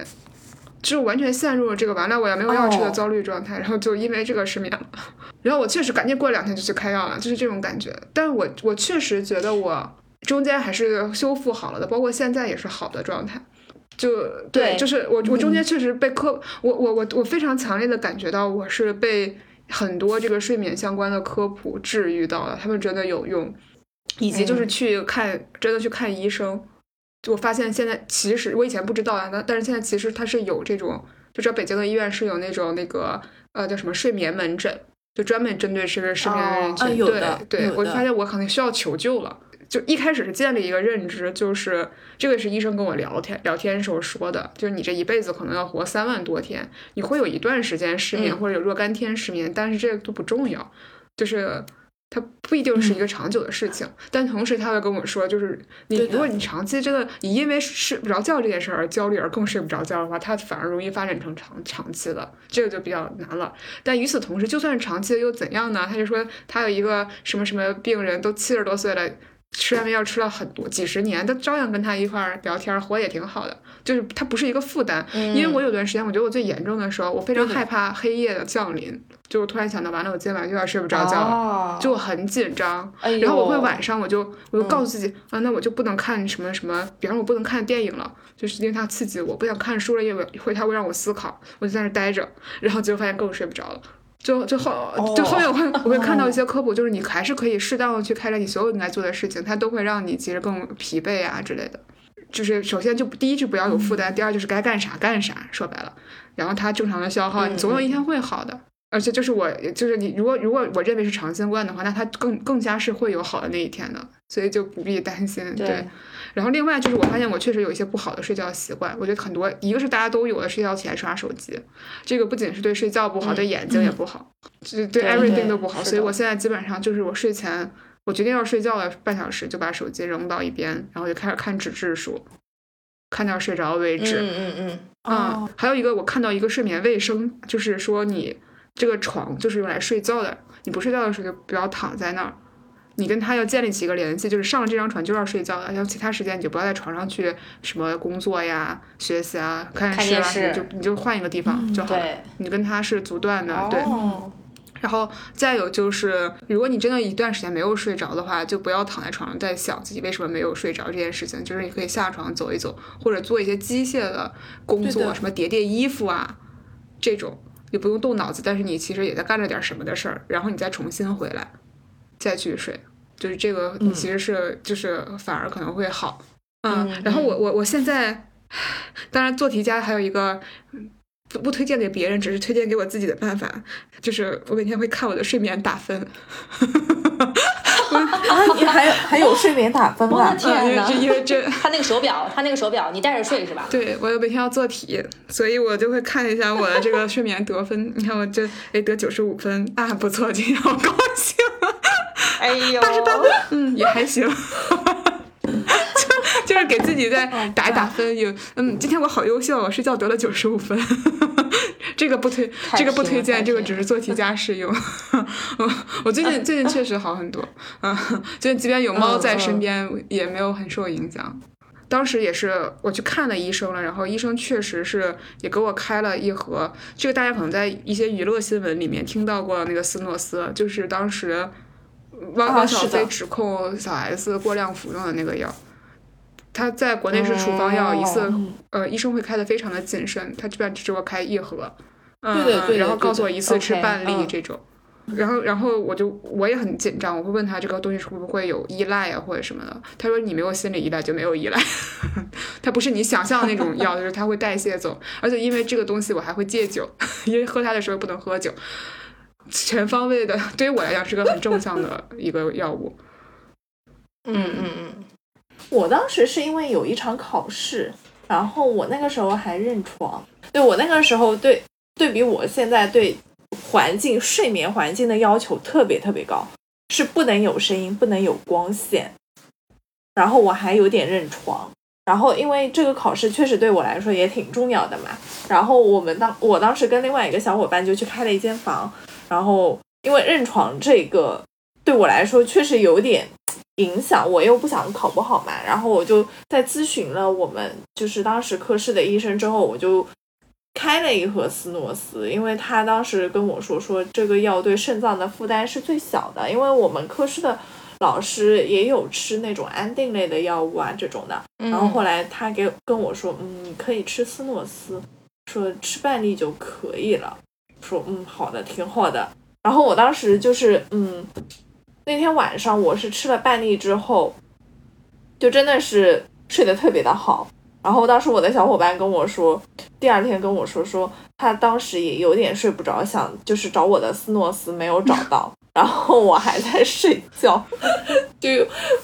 就完全陷入了这个完了我也没有药吃的焦虑状态，然后就因为这个失眠了，然后我确实赶紧过两天就去开药了，就是这种感觉。但我我确实觉得我中间还是修复好了的，包括现在也是好的状态。就对就是我我中间确实被科，我我我我非常强烈的感觉到我是被很多这个睡眠相关的科普治愈到了，他们真的有用，以及就是去看、真的去看医生。就我发现现在其实我以前不知道啊，但但是现在其实它是有这种，就知道北京的医院是有那种那个呃叫什么睡眠门诊，就专门针对这个失眠的人群。对对，我就发现我可能需要求救了。就一开始是建立一个认知，就是这个是医生跟我聊天聊天时候说的，就是你这一辈子可能要活三万多天，你会有一段时间失眠、嗯或者有若干天失眠，但是这个都不重要，就是它不一定是嗯一个长久的事情。但同时他会跟我说，就是你如果你长期真的你因为睡不着觉这件事而焦虑而更睡不着觉的话，它反而容易发展成长长期的，这个就比较难了。但与此同时，就算是长期的又怎样呢？他就说他有一个什么什么病人，都七十多岁了。吃安眠药吃了很多几十年，他照样跟他一块儿聊天，活也挺好的。就是他不是一个负担，因为我有段时间，我觉得我最严重的时候，我非常害怕黑夜的降临，就我突然想到，完了，我今晚又要睡不着觉了，哦就很紧张。哎然后我会晚上我就我就告诉自己、啊，那我就不能看什么什么，比方说我不能看电影了，就是因为它刺激我，不想看书了，因为会它会让我思考，我就在那儿待着，然后结果发现更睡不着了。就就后就后面我会 我会看到一些科普，就是你还是可以适当的去开展你所有应该做的事情，它都会让你其实更疲惫啊之类的。就是首先就第一就不要有负担，第二就是该干啥干啥，说白了，然后它正常的消耗，你总有一天会好的。而且就是我，就是你，如果如果我认为是长新冠的话，那它更更加是会有好的那一天的，所以就不必担心。对，然后另外就是我发现我确实有一些不好的睡觉习惯，我觉得很多，一个是大家都有的，睡觉起来刷手机，这个不仅是对睡觉不好，对眼睛也不好，就对对 everything 都不好。所以我现在基本上就是我睡前，我决定要睡觉了半小时，就把手机扔到一边，然后就开始看纸质书，看到睡着为止。嗯嗯嗯，嗯，还有一个我看到一个睡眠卫生，就是说你这个床就是用来睡觉的，你不睡觉的时候就不要躺在那儿，你跟他要建立起一个联系，就是上了这张床就要睡觉的，像其他时间你就不要在床上去什么工作呀、学习啊、看电视啊，电视就你就换一个地方就好你跟他是阻断的，对。哦然后再有就是，如果你真的一段时间没有睡着的话，就不要躺在床上在想自己为什么没有睡着这件事情。就是你可以下床走一走，或者做一些机械的工作，什么叠叠衣服啊，这种也不用动脑子，但是你其实也在干着点什么的事儿，然后你再重新回来，再去睡。就是这个，其实是、就是反而可能会好。嗯，然后我我我现在，当然做题家还有一个。不不推荐给别人，只是推荐给我自己的办法，就是我每天会看我的睡眠打分。啊，你还有还有睡眠打分啊我的？天因为哪这因为这，他那个手表，他那个手表，你带着睡是吧？对我每天要做题，所以我就会看一下我的这个睡眠得分。你看我这哎得九十五分啊，不错，今天好高兴，哎呦，八十八分，嗯。也还行。就就是给自己再打一打分，有嗯，今天我好优秀，我睡觉得了九十五分，这个不推，这个不推荐，这个只是做题家试用。我最近最近确实好很多，嗯，就即便有猫在身边，也没有很受影响。当时也是我去看了医生了，然后医生确实是也给我开了一盒，这个大家可能在一些娱乐新闻里面听到过那个斯诺斯，就是当时汪小菲指控小 S 过量服用的那个药。他在国内是处方药，一次嗯呃医生会开的非常的谨慎，他这边只给我开一盒，嗯，对的对的然后告诉我一次吃半粒嗯这种。然后，然后我就我也很紧张，我会问他这个东西会不会有依赖啊或者什么的。他说你没有心理依赖就没有依赖，它不是你想象的那种药，就是它会代谢走。而且因为这个东西我还会戒酒，因为喝它的时候不能喝酒，全方位的 对于我来讲是个很正向的一个药物。嗯嗯嗯，我当时是因为有一场考试，然后我那个时候还认床，对我那个时候对对比我现在对环境睡眠环境的要求特别特别高，是不能有声音，不能有光线，然后我还有点认床。然后，因为这个考试确实对我来说也挺重要的嘛，然后我们当我当时跟另外一个小伙伴就去开了一间房，然后因为认床这个对我来说确实有点影响，我又不想考不好嘛，然后我就在咨询了我们就是当时科室的医生之后，我就开了一盒斯诺斯，因为他当时跟我说说这个药对肾脏的负担是最小的，因为我们科室的老师也有吃那种安定类的药物啊这种的。然后后来他给跟我说，嗯，你可以吃斯诺斯，说吃半粒就可以了。说嗯，好的，挺好的。然后我当时就是嗯，那天晚上我是吃了半粒之后，就真的是睡得特别的好。然后当时我的小伙伴跟我说，第二天跟我说说他当时也有点睡不着，想就是找我的斯诺斯没有找到，然后我还在睡觉，就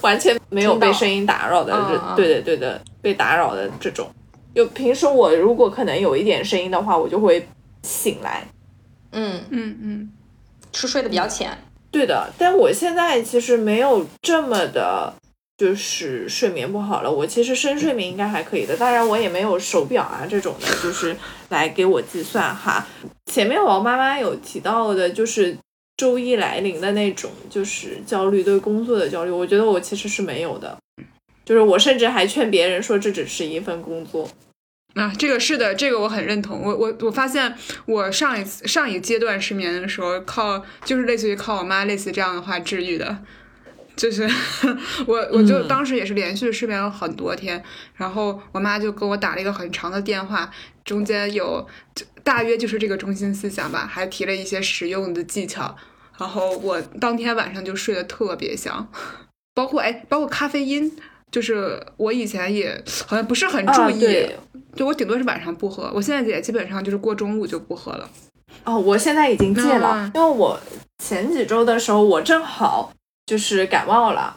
完全没有被声音打扰的，对对对的，被打扰的这种。就平时我如果可能有一点声音的话，我就会醒来。嗯嗯嗯，是睡得比较浅。对的，但我现在其实没有这么的。就是睡眠不好了，我其实深睡眠应该还可以的。当然，我也没有手表啊这种的，就是来给我计算哈。前面王妈妈有提到的，就是周一来临的那种，就是焦虑，对工作的焦虑。我觉得我其实是没有的，就是我甚至还劝别人说，这只是一份工作。啊，这个是的，这个我很认同。我我我发现，我上一次上一阶段失眠的时候，靠就是类似于靠我妈类似这样的话治愈的。就是 我，我就当时也是连续失眠了很多天，然后我妈就给我打了一个很长的电话，中间有大约就是这个中心思想吧，还提了一些实用的技巧，然后我当天晚上就睡得特别香，包括哎，包括咖啡因，就是我以前也好像不是很注意，就我顶多是晚上不喝，我现在也基本上就是过中午就不喝了。哦，我现在已经戒了，因为我前几周的时候我正好。就是感冒了，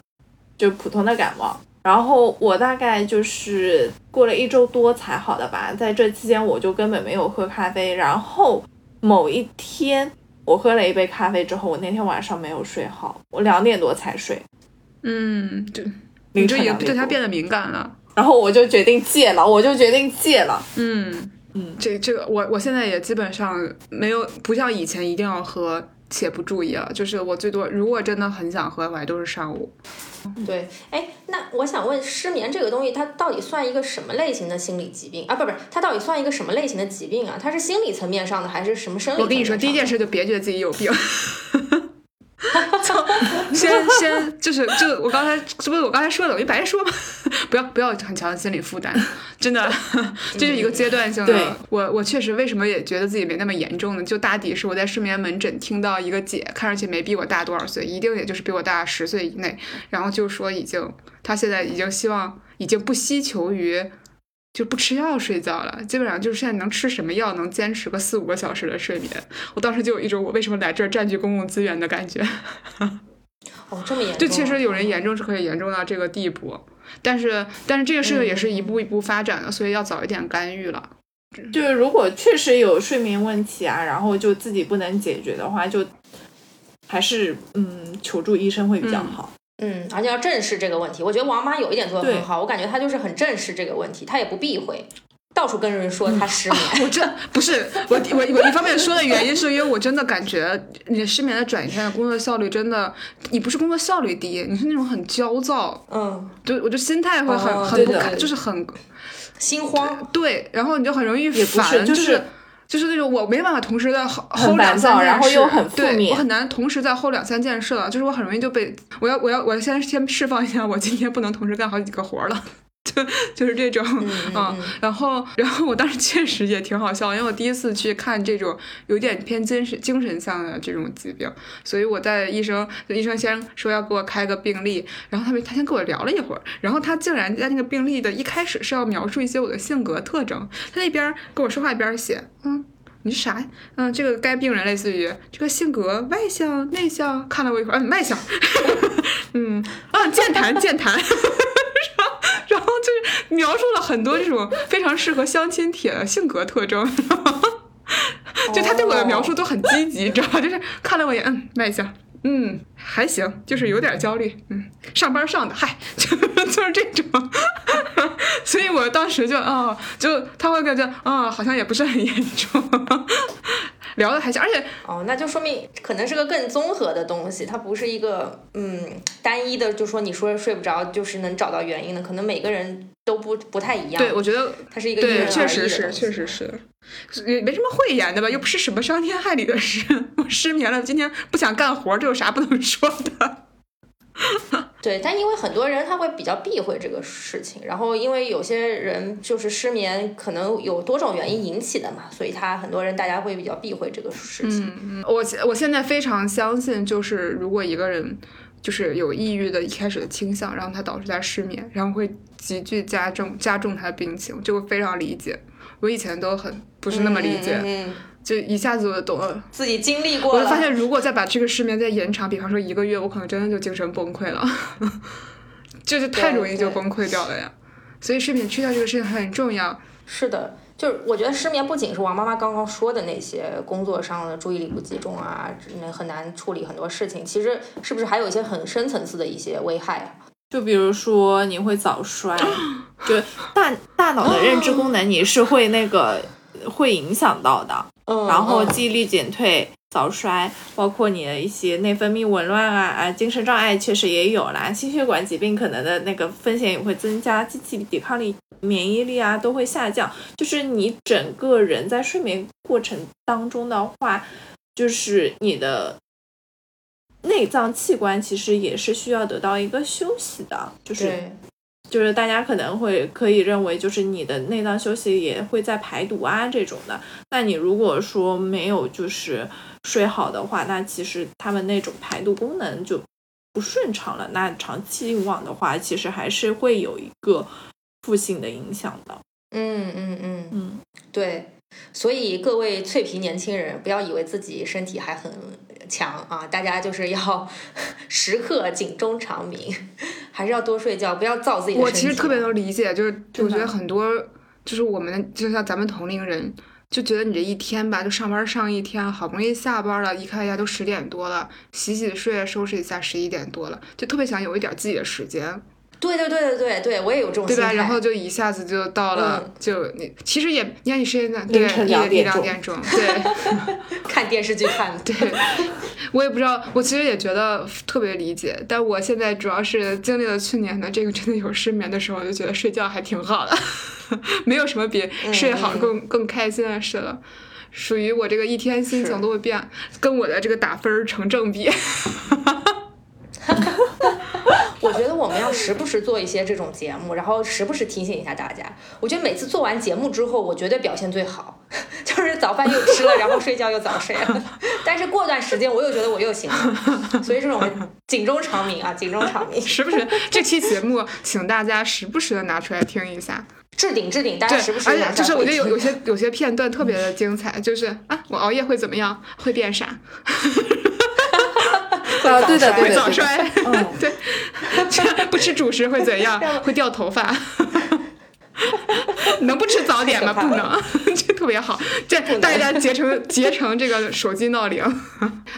就普通的感冒。然后我大概就是过了一周多才好的吧。在这期间，我就根本没有喝咖啡。然后某一天，我喝了一杯咖啡之后，我那天晚上没有睡好，我两点多才睡。嗯，对，你就也对它变得敏感了。然后我就决定戒了，我就决定戒了。嗯嗯，这这个我我现在也基本上没有不像以前一定要喝。且不注意了，就是我最多，如果真的很想喝，我还都是上午。对，哎，那我想问，失眠这个东西，它到底算一个什么类型的心理疾病啊？不，不是，它到底算一个什么类型的疾病啊？它是心理层面上的，还是什么生理？我跟你说，第一件事就别觉得自己有病。先先就是就我刚才这不是我刚才说的，我就白说嘛，不要不要很强的心理负担，真的，这是一个阶段性的。我我确实为什么也觉得自己没那么严重呢？就大抵是我在睡眠门诊听到一个姐，看上去没比我大多少岁，一定也就是比我大十岁以内，然后就说已经她现在已经希望已经不希求于。就不吃药睡觉了，基本上就是现在能吃什么药能坚持个四五个小时的睡眠。我当时就有一种我为什么来这儿占据公共资源的感觉。哦，这么严重？就确实有人严重是可以严重到这个地步，但是但是这个事情也是一步一步发展的，所以要早一点干预了。就是如果确实有睡眠问题啊，然后就自己不能解决的话，就还是嗯求助医生会比较好。嗯，而且要正视这个问题。我觉得王妈有一点做的很好，我感觉她就是很正视这个问题，她也不避讳，到处跟人说她失眠。我这不是我我我一方面说的原因，是因为我真的感觉你失眠的转移天的工作效率真的，你不是工作效率低，你是那种很焦躁，嗯，就我就心态会很很不开，就是很心慌，对，然后你就很容易烦，就是。就是那种我没办法同时在 hold 两三件事，对我很难同时在 hold 两三件事了。就是我很容易就被我要我要我要先先释放一下，我今天不能同时干好几个活了。就 就是这种，嗯，然后，然后我当时确实也挺好笑，因为我第一次去看这种有点偏精神精神向的这种疾病，所以我在医生，医生先说要给我开个病历，然后他们他先跟我聊了一会儿，然后他竟然在那个病历的一开始是要描述一些我的性格特征，他那边跟我说话一边写，嗯，你是啥？嗯，这个该病人类似于这个性格外向内向，看了我一会儿，嗯，外向，嗯，啊，健谈健谈。描述了很多这种非常适合相亲帖的性格特征，就他对我的描述都很积极，你知道吧？就是看了我一眼，嗯，卖相，嗯，还行，就是有点焦虑，嗯，上班上的，嗨，就 就是这种，所以我当时就啊，就他会感觉啊，好像也不是很严重。聊的还行，而且哦，那就说明可能是个更综合的东西，它不是一个嗯单一的，就说你说睡不着就是能找到原因的，可能每个人都不不太一样。对，我觉得它是一个对，确实是，确实是，也没什么讳言的吧，又不是什么伤天害理的事。我失眠了，今天不想干活，这有啥不能说的？对，但因为很多人他会比较避讳这个事情，然后因为有些人就是失眠，可能有多种原因引起的嘛，所以他很多人大家会比较避讳这个事情。嗯，我我现在非常相信，就是如果一个人就是有抑郁的一开始的倾向，然后他导致他失眠，然后会急剧加重加重他的病情，就会非常理解。我以前都很不是那么理解。嗯就一下子我就懂了，自己经历过我就发现，如果再把这个失眠再延长，比方说一个月，我可能真的就精神崩溃了，就是太容易就崩溃掉了呀。所以睡眠去掉这个事情很重要。是的，就是我觉得失眠不仅是王妈妈刚刚说的那些工作上的注意力不集中啊，那很难处理很多事情，其实是不是还有一些很深层次的一些危害啊？就比如说你会早衰，就大大脑的认知功能你是会那个会影响到的。然后记忆力减退、早衰，包括你的一些内分泌紊乱啊啊，精神障碍确实也有啦，心血管疾病可能的那个风险也会增加，机体抵抗力、免疫力啊都会下降。就是你整个人在睡眠过程当中的话，就是你的内脏器官其实也是需要得到一个休息的，就是。就是大家可能会可以认为，就是你的内脏休息也会在排毒啊这种的。那你如果说没有就是睡好的话，那其实他们那种排毒功能就不顺畅了。那长期以往的话，其实还是会有一个负性的影响的。嗯嗯嗯嗯，对。所以各位脆皮年轻人，不要以为自己身体还很强啊！大家就是要 时刻警钟长鸣，还是要多睡觉，不要造自己的我其实特别能理解，就是我觉得很多就是我们就像咱们同龄人，就觉得你这一天吧，就上班上一天，好不容易下班了，一看一下都十点多了，洗洗睡，收拾一下十一点多了，就特别想有一点自己的时间。对对对对对对，我也有这种对吧？然后就一下子就到了，就你其实也，你看你时间在对一两点钟，对，看电视剧看的。对，我也不知道，我其实也觉得特别理解，但我现在主要是经历了去年的这个真的有失眠的时候，就觉得睡觉还挺好的，没有什么比睡好更更开心的事了，属于我这个一天心情都会变，跟我的这个打分成正比。我觉得我们要时不时做一些这种节目，然后时不时提醒一下大家。我觉得每次做完节目之后，我绝对表现最好，就是早饭又吃了，然后睡觉又早睡了。但是过段时间我又觉得我又行了，所以这种警钟长鸣啊，警钟长鸣。时不时这期节目，请大家时不时的拿出来听一下，置顶置顶，大家时不时。而且就是我觉得有有些有些片段特别的精彩，就是啊，我熬夜会怎么样？会变傻。早衰，嗯，对，不吃主食会怎样？会掉头发。能不吃早点吗？不能，这特别好，这大家结成结成这个手机闹铃。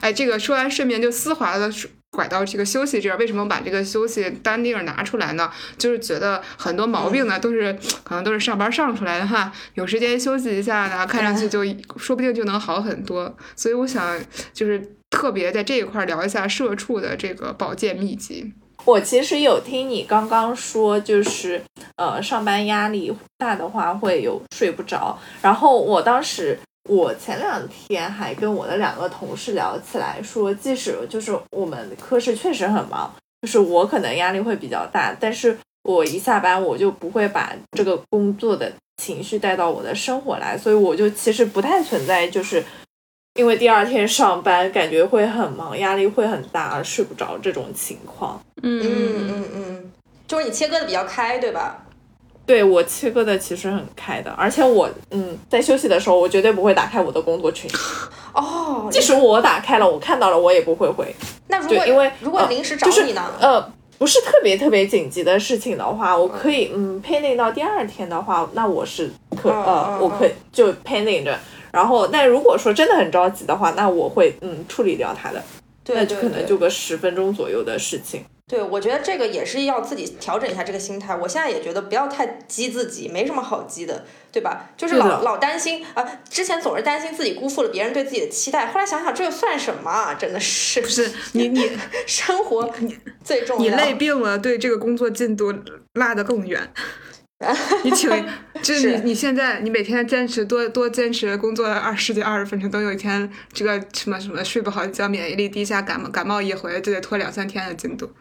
哎，这个说完睡眠就丝滑的拐到这个休息这儿。为什么把这个休息单丁拿出来呢？就是觉得很多毛病呢都是可能都是上班上出来的哈，有时间休息一下呢，看上去就说不定就能好很多。所以我想就是。特别在这一块聊一下社畜的这个保健秘籍。我其实有听你刚刚说，就是呃，上班压力大的话会有睡不着。然后我当时，我前两天还跟我的两个同事聊起来，说即使就是我们科室确实很忙，就是我可能压力会比较大，但是我一下班我就不会把这个工作的情绪带到我的生活来，所以我就其实不太存在就是。因为第二天上班感觉会很忙，压力会很大而，睡不着这种情况。嗯嗯嗯嗯，就是你切割的比较开，对吧？对我切割的其实很开的，而且我嗯，在休息的时候，我绝对不会打开我的工作群。哦，即使我打开了，我看到了，我也不会回。那如果因为如果临时找你呢？呃，不是特别特别紧急的事情的话，我可以嗯 pending 到第二天的话，那我是可呃，我可以就 pending 着。然后，那如果说真的很着急的话，那我会嗯处理掉它的，那就可能就个十分钟左右的事情。对，我觉得这个也是要自己调整一下这个心态。我现在也觉得不要太激自己，没什么好激的，对吧？就是老老担心啊，之前总是担心自己辜负了别人对自己的期待，后来想想这又算什么啊？真的是不是你你 生活你最重要，你累病了，对这个工作进度落得更远。你请，就 是你你现在你每天坚持多多坚持工作二十几二十分钟，等有一天这个什么什么睡不好觉，免疫力低下，感冒感冒一回就得拖两三天的进度。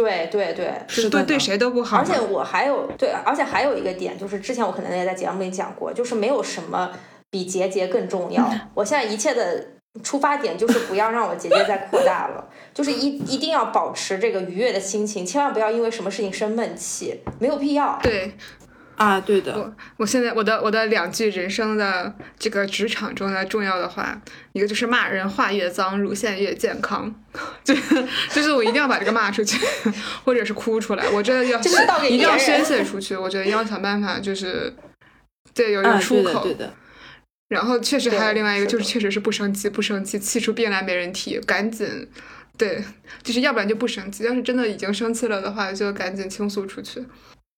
对对对，是对对谁都不好。而且我还有对，而且还有一个点，就是之前我可能也在节目里讲过，就是没有什么比结节更重要。我现在一切的出发点就是不要让我结节再扩大了，就是一一定要保持这个愉悦的心情，千万不要因为什么事情生闷气，没有必要。对。啊，对的，我我现在我的我的两句人生的这个职场中的重要的话，一个就是骂人话越脏，乳腺越健康，就就是我一定要把这个骂出去，或者是哭出来，我真的要一定要宣泄出去，我觉得要想办法就是对有一个出口，对的。然后确实还有另外一个就是确实是不生气，不生气，气出病来没人提，赶紧对，就是要不然就不生气，要是真的已经生气了的话，就赶紧倾诉出去。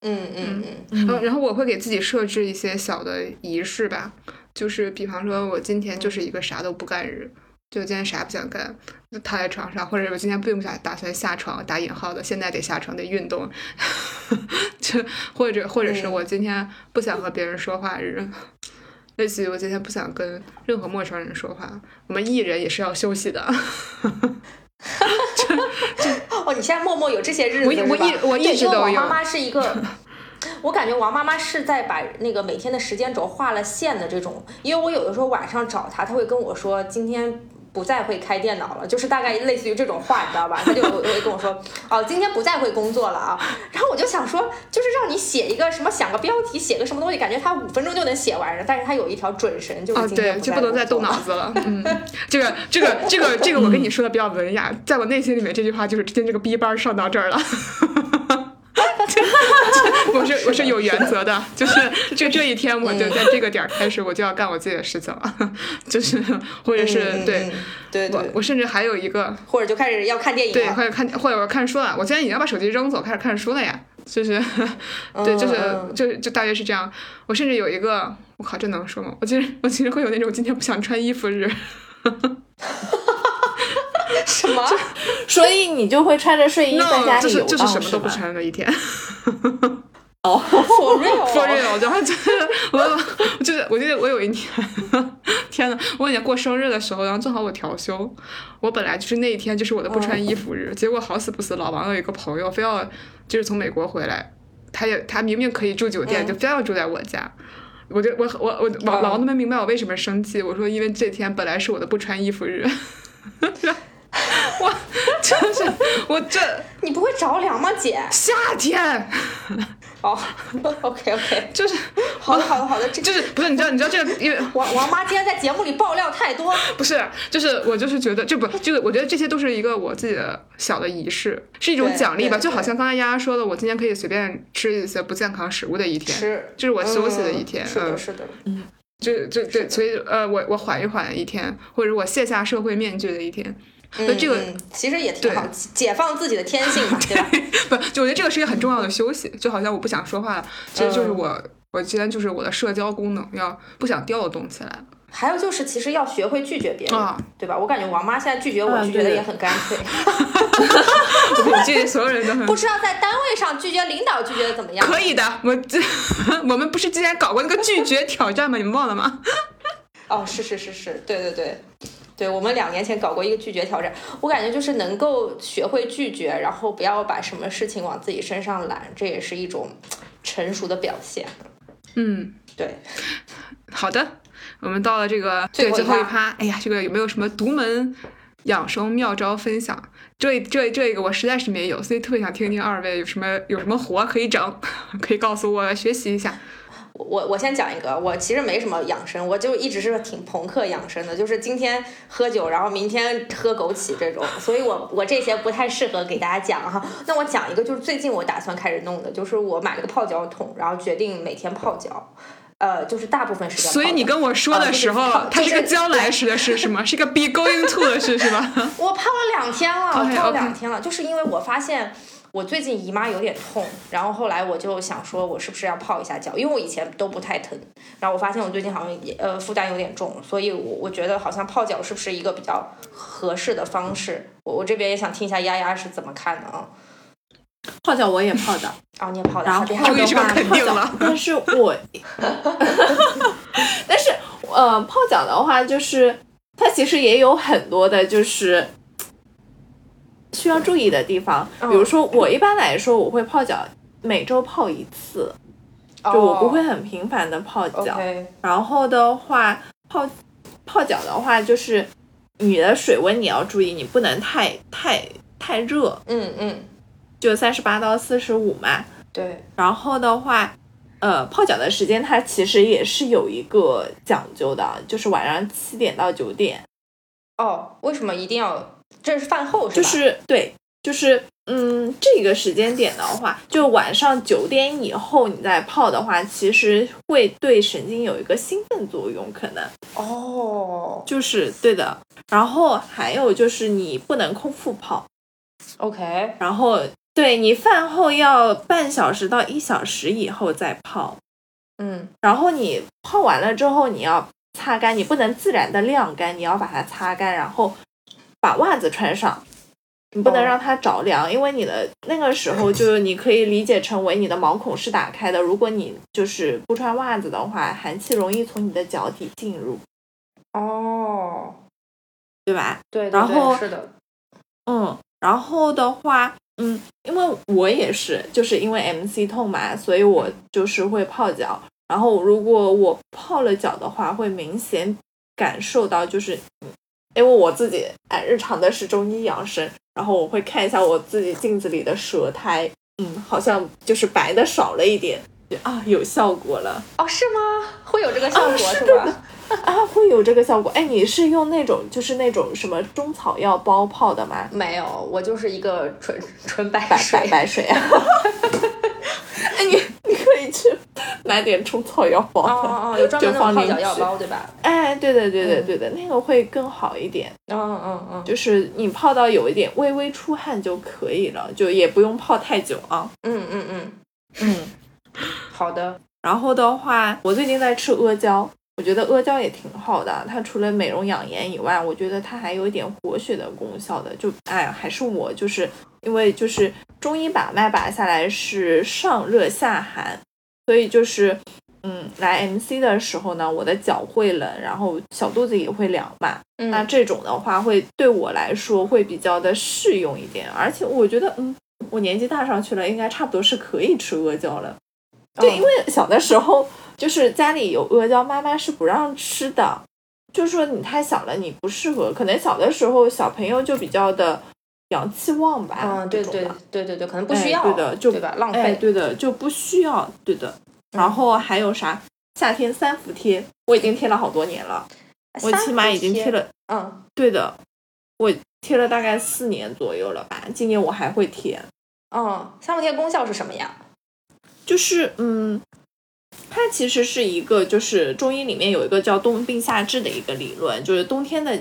嗯嗯嗯，然后然后我会给自己设置一些小的仪式吧，就是比方说我今天就是一个啥都不干日，就今天啥不想干，就躺在床上，或者我今天并不想打算下床，打引号的，现在得下床得运动，就或者或者是我今天不想和别人说话日，类似于我今天不想跟任何陌生人说话，我们艺人也是要休息的。哦，你现在默默有这些日子我我一我一直都有。王妈妈是一个，我感觉王妈妈是在把那个每天的时间轴画了线的这种。因为我有的时候晚上找她，她会跟我说今天。不再会开电脑了，就是大概类似于这种话，你知道吧？他就会跟我说，哦，今天不再会工作了啊。然后我就想说，就是让你写一个什么，想个标题，写个什么东西，感觉他五分钟就能写完。但是他有一条准绳，就是今天不就不能再动脑子了。嗯，这个这个这个这个，我跟你说的比较文雅，在我内心里面，这句话就是今天这个逼班上到这儿了。我是我是有原则的，就是就这一天，我就在这个点儿开始，我就要干我自己的事情了，就是或者是对对我我甚至还有一个，或者就开始要看电影，对，或者看或者我看书了，我现在已经要把手机扔走，开始看书了呀，就是对，就是就就大约是这样。我甚至有一个，我靠，这能说吗？我其实我其实会有那种今天不想穿衣服日。什么？所以你就会穿着睡衣在家里游荡，是什么都不穿的一天。哦，for real，for real，然后就是我，就是我记得我有一年，天呐，我那年过生日的时候，然后正好我调休，我本来就是那一天就是我的不穿衣服日，结果好死不死，老王有一个朋友非要就是从美国回来，他也他明明可以住酒店，就非要住在我家。我就我我我老老王都没明白我为什么生气，我说因为这天本来是我的不穿衣服日。我 真是我这，你不会着凉吗，姐？夏天。哦，OK OK，就是好的好的好的，就是不是你知道你知道这个因为王王妈今天在节目里爆料太多，不是就是我就是觉得这不这个我觉得这些都是一个我自己的小的仪式，是一种奖励吧，就好像刚才丫丫说的，我今天可以随便吃一些不健康食物的一天，是，这是我休息的一天，是的是的，嗯。就就对，所以呃，我我缓一缓一天，或者我卸下社会面具的一天，那这个其实也挺好，解放自己的天性嘛，对吧？不，就我觉得这个是一个很重要的休息，就好像我不想说话了，其实就是我我今天就是我的社交功能要不想调动起来了。还有就是，其实要学会拒绝别人，对吧？我感觉王妈现在拒绝我，拒绝的也很干脆。我拒绝所有人都很。不知道在单位上拒绝领导拒绝的怎么样？可以的，我这我们不是之前搞过那个拒绝挑战吗？你们忘了吗？哦，是是是是，对对对，对我们两年前搞过一个拒绝挑战。我感觉就是能够学会拒绝，然后不要把什么事情往自己身上揽，这也是一种成熟的表现。嗯，对，好的。我们到了这个最最后一趴，哎呀，这个有没有什么独门养生妙招分享？这这这个我实在是没有，所以特别想听听二位有什么有什么活可以整，可以告诉我学习一下。我我先讲一个，我其实没什么养生，我就一直是挺朋克养生的，就是今天喝酒，然后明天喝枸杞这种，所以我我这些不太适合给大家讲哈。那我讲一个，就是最近我打算开始弄的，就是我买了个泡脚桶，然后决定每天泡脚。呃，就是大部分时间。所以你跟我说的时候，它是个将来时的事是吗？是一个 be going to 的事是吧？我泡了两天了，泡了两天了，就是因为我发现我最近姨妈有点痛，然后后来我就想说，我是不是要泡一下脚？因为我以前都不太疼，然后我发现我最近好像也呃负担有点重，所以我我觉得好像泡脚是不是一个比较合适的方式？我我这边也想听一下丫丫是怎么看的啊？泡脚我也泡的，哦，你也泡的，然后的话泡脚，但是我，但是呃，泡脚的话，就是它其实也有很多的，就是需要注意的地方，比如说我一般来说我会泡脚，每周泡一次，就我不会很频繁的泡脚。然后的话，泡泡脚的话，就是你的水温你要注意，你不能太太太热。嗯嗯，就三十八到四十五嘛。对。然后的话，呃，泡脚的时间它其实也是有一个讲究的，就是晚上七点到九点。哦，为什么一定要？这是饭后是吧？就是对，就是嗯，这个时间点的话，就晚上九点以后你再泡的话，其实会对神经有一个兴奋作用，可能哦，就是对的。然后还有就是你不能空腹泡，OK。然后对你饭后要半小时到一小时以后再泡，嗯。然后你泡完了之后，你要擦干，你不能自然的晾干，你要把它擦干，然后。把袜子穿上，你不能让它着凉，因为你的那个时候就你可以理解成为你的毛孔是打开的。如果你就是不穿袜子的话，寒气容易从你的脚底进入。哦，对吧？对，然后是的，嗯，然后的话，嗯，因为我也是，就是因为 M C 痛嘛，所以我就是会泡脚。然后如果我泡了脚的话，会明显感受到就是。因为我自己哎，日常的是中医养生，然后我会看一下我自己镜子里的舌苔，嗯，好像就是白的少了一点，啊，有效果了。哦，是吗？会有这个效果是吧？啊，会有这个效果。哎，你是用那种就是那种什么中草药包泡的吗？没有，我就是一个纯纯白白白白水啊。哎，你以去买点中草药包，哦哦哦，有专门的泡脚药包对吧？哎，对的对的对的，那个会更好一点。嗯嗯嗯，就是你泡到有一点微微出汗就可以了，就也不用泡太久啊。嗯嗯嗯嗯，好的。然后的话，我最近在吃阿胶。我觉得阿胶也挺好的，它除了美容养颜以外，我觉得它还有一点活血的功效的。就哎，还是我就是因为就是中医把脉把下来是上热下寒，所以就是嗯，来 MC 的时候呢，我的脚会冷，然后小肚子也会凉嘛。那这种的话会对我来说会比较的适用一点，而且我觉得嗯，我年纪大上去了，应该差不多是可以吃阿胶了。对，因为小的时候。就是家里有阿胶，妈妈是不让吃的，就说你太小了，你不适合。可能小的时候小朋友就比较的阳气旺吧。嗯，对对对对对，可能不需要。对的，就对吧？浪费。对的，就不需要。对的。然后还有啥？夏天三伏贴，我已经贴了好多年了。我起码已经贴了。嗯，对的，我贴了大概四年左右了吧。今年我还会贴。嗯，三伏贴功效是什么呀？就是嗯。它其实是一个，就是中医里面有一个叫冬病夏治的一个理论，就是冬天的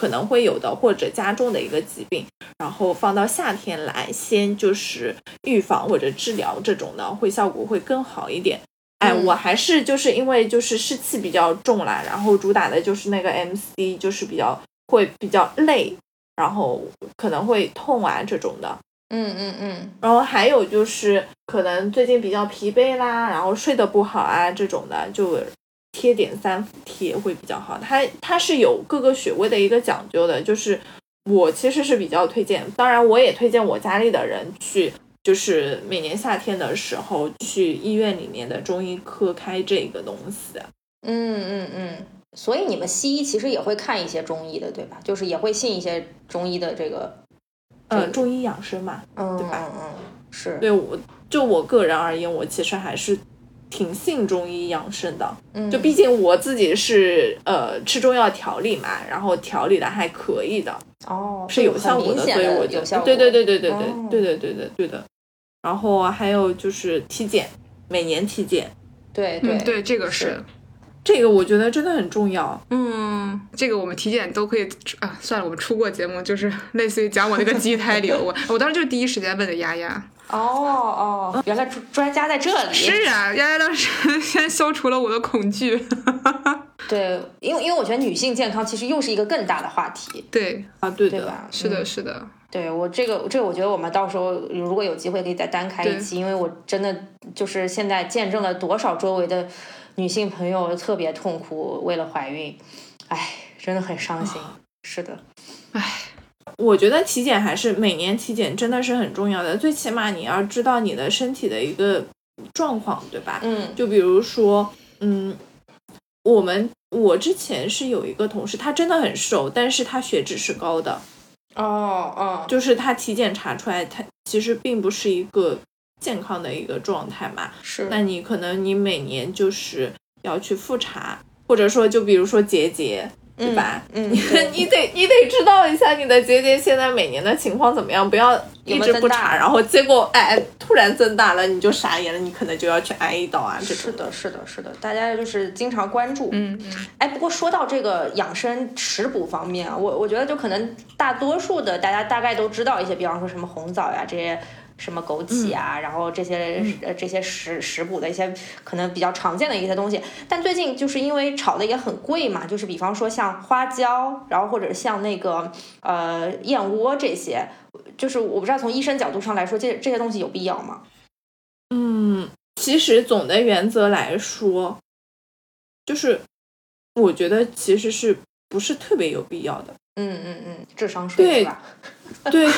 可能会有的或者加重的一个疾病，然后放到夏天来，先就是预防或者治疗这种的，会效果会更好一点。哎，我还是就是因为就是湿气比较重啦，然后主打的就是那个 MC，就是比较会比较累，然后可能会痛啊这种的。嗯嗯嗯，然后还有就是可能最近比较疲惫啦，然后睡得不好啊这种的，就贴点三伏贴会比较好。它它是有各个穴位的一个讲究的，就是我其实是比较推荐，当然我也推荐我家里的人去，就是每年夏天的时候去医院里面的中医科开这个东西。嗯嗯嗯，所以你们西医其实也会看一些中医的，对吧？就是也会信一些中医的这个。嗯，中医养生嘛，对吧？嗯嗯，是对我就我个人而言，我其实还是挺信中医养生的。就毕竟我自己是呃吃中药调理嘛然后调理的还可以的。哦是有效果的所以我就对对对对对对对对对对对的然后还有就是体检每年体检对对对这个是这个我觉得真的很重要。嗯，这个我们体检都可以啊。算了，我们出过节目，就是类似于讲我那个畸胎瘤，我我当时就是第一时间问的丫丫。哦哦，原来专专家在这里。是啊，丫丫当时 先消除了我的恐惧。对，因为因为我觉得女性健康其实又是一个更大的话题。对啊，对对吧？是的，是的。对我这个这个，我觉得我们到时候如果有机会可以再单开一期，因为我真的就是现在见证了多少周围的。女性朋友特别痛苦，为了怀孕，哎，真的很伤心。是的，哎，我觉得体检还是每年体检真的是很重要的，最起码你要知道你的身体的一个状况，对吧？嗯就比如说，嗯，我们我之前是有一个同事，他真的很瘦，但是他血脂是高的，哦哦，就是他体检查出来，他其实并不是一个健康的一个状态嘛。是那你可能你每年就是要去复查，或者说就比如说结节，对吧？嗯，你你得你得知道一下你的结节现在每年的情况怎么样，不要一直不查，然后结果哎突然增大了，你就傻眼了，你可能就要去挨一刀啊。这种是的，是的，是的，大家就是经常关注。嗯嗯，哎，不过说到这个养生食补方面啊，我我觉得就可能大多数的大家大概都知道一些，比方说什么红枣呀这些。什么枸杞啊，然后这些呃这些食食补的一些可能比较常见的一些东西，但最近就是因为炒的也很贵嘛，就是比方说像花椒，然后或者像那个呃燕窝这些，就是我不知道从医生角度上来说，这这些东西有必要吗？嗯，其实总的原则来说，就是我觉得其实是不是特别有必要的。嗯嗯嗯，智商税对是吧？对，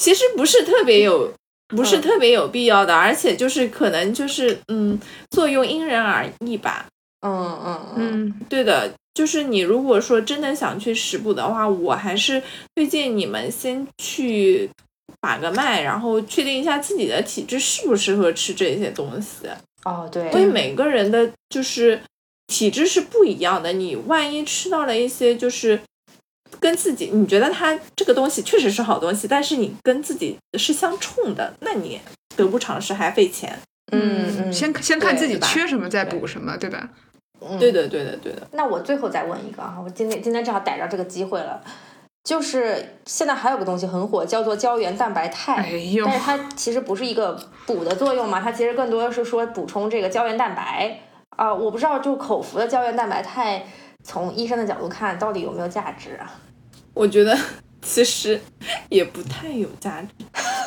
其实不是特别有，不是嗯特别有必要的，而且就是可能就是嗯，作用因人而异吧。嗯嗯嗯嗯，对的，就是你如果说真的想去食补的话，我还是推荐你们先去把个脉，然后确定一下自己的体质适不适合吃这些东西。哦对，因为每个人的就是体质是不一样的，你万一吃到了一些就是跟自己你觉得它这个东西确实是好东西，但是你跟自己是相冲的，那你得不偿失还费钱。嗯嗯，先先看自己缺什么，再补什么，对吧？嗯对的，对的，对的。那我最后再问一个啊，我今天今天正好逮着这个机会了，就是现在还有个东西很火，叫做胶原蛋白肽。哎呦但是它其实不是一个补的作用嘛，它其实更多的是说补充这个胶原蛋白啊、我不知道就口服的胶原蛋白肽，从医生的角度看到底有没有价值啊？我觉得 其实也不太有价值。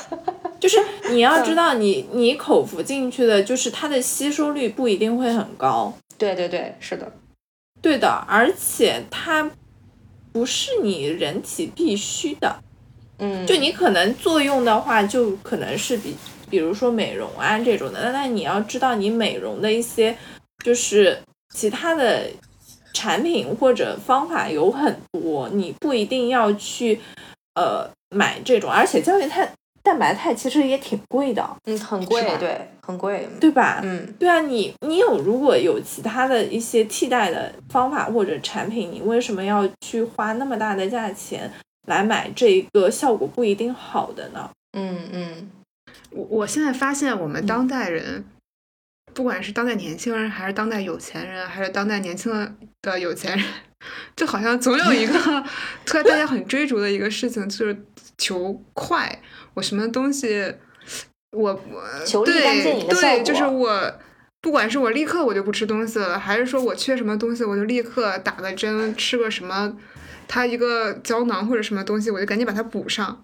就是你要知道你，你口服进去的，就是它的吸收率不一定会很高。对对对，是的，对的，而且它不是你人体必须的。嗯，就你可能作用的话，就可能是比，比如说美容啊这种的。那那你要知道，你美容的一些就是其他的产品或者方法有很多，你不一定要去呃买这种，而且胶原肽蛋白肽其实也挺贵的，嗯，很贵，对，很贵，对吧？嗯对啊，你你有如果有其他的一些替代的方法或者产品，你为什么要去花那么大的价钱来买这个效果不一定好的呢？嗯嗯，我我现在发现，我们当代人，不管是当代年轻人，还是当代有钱人，还是当代年轻的有钱人，就好像总有一个 特大家很追逐的一个事情，就是求快。我什么东西，我我对对，就是我。不管是我立刻我就不吃东西了，还是说我缺什么东西，我就立刻打个针吃个什么，它一个胶囊或者什么东西，我就赶紧把它补上。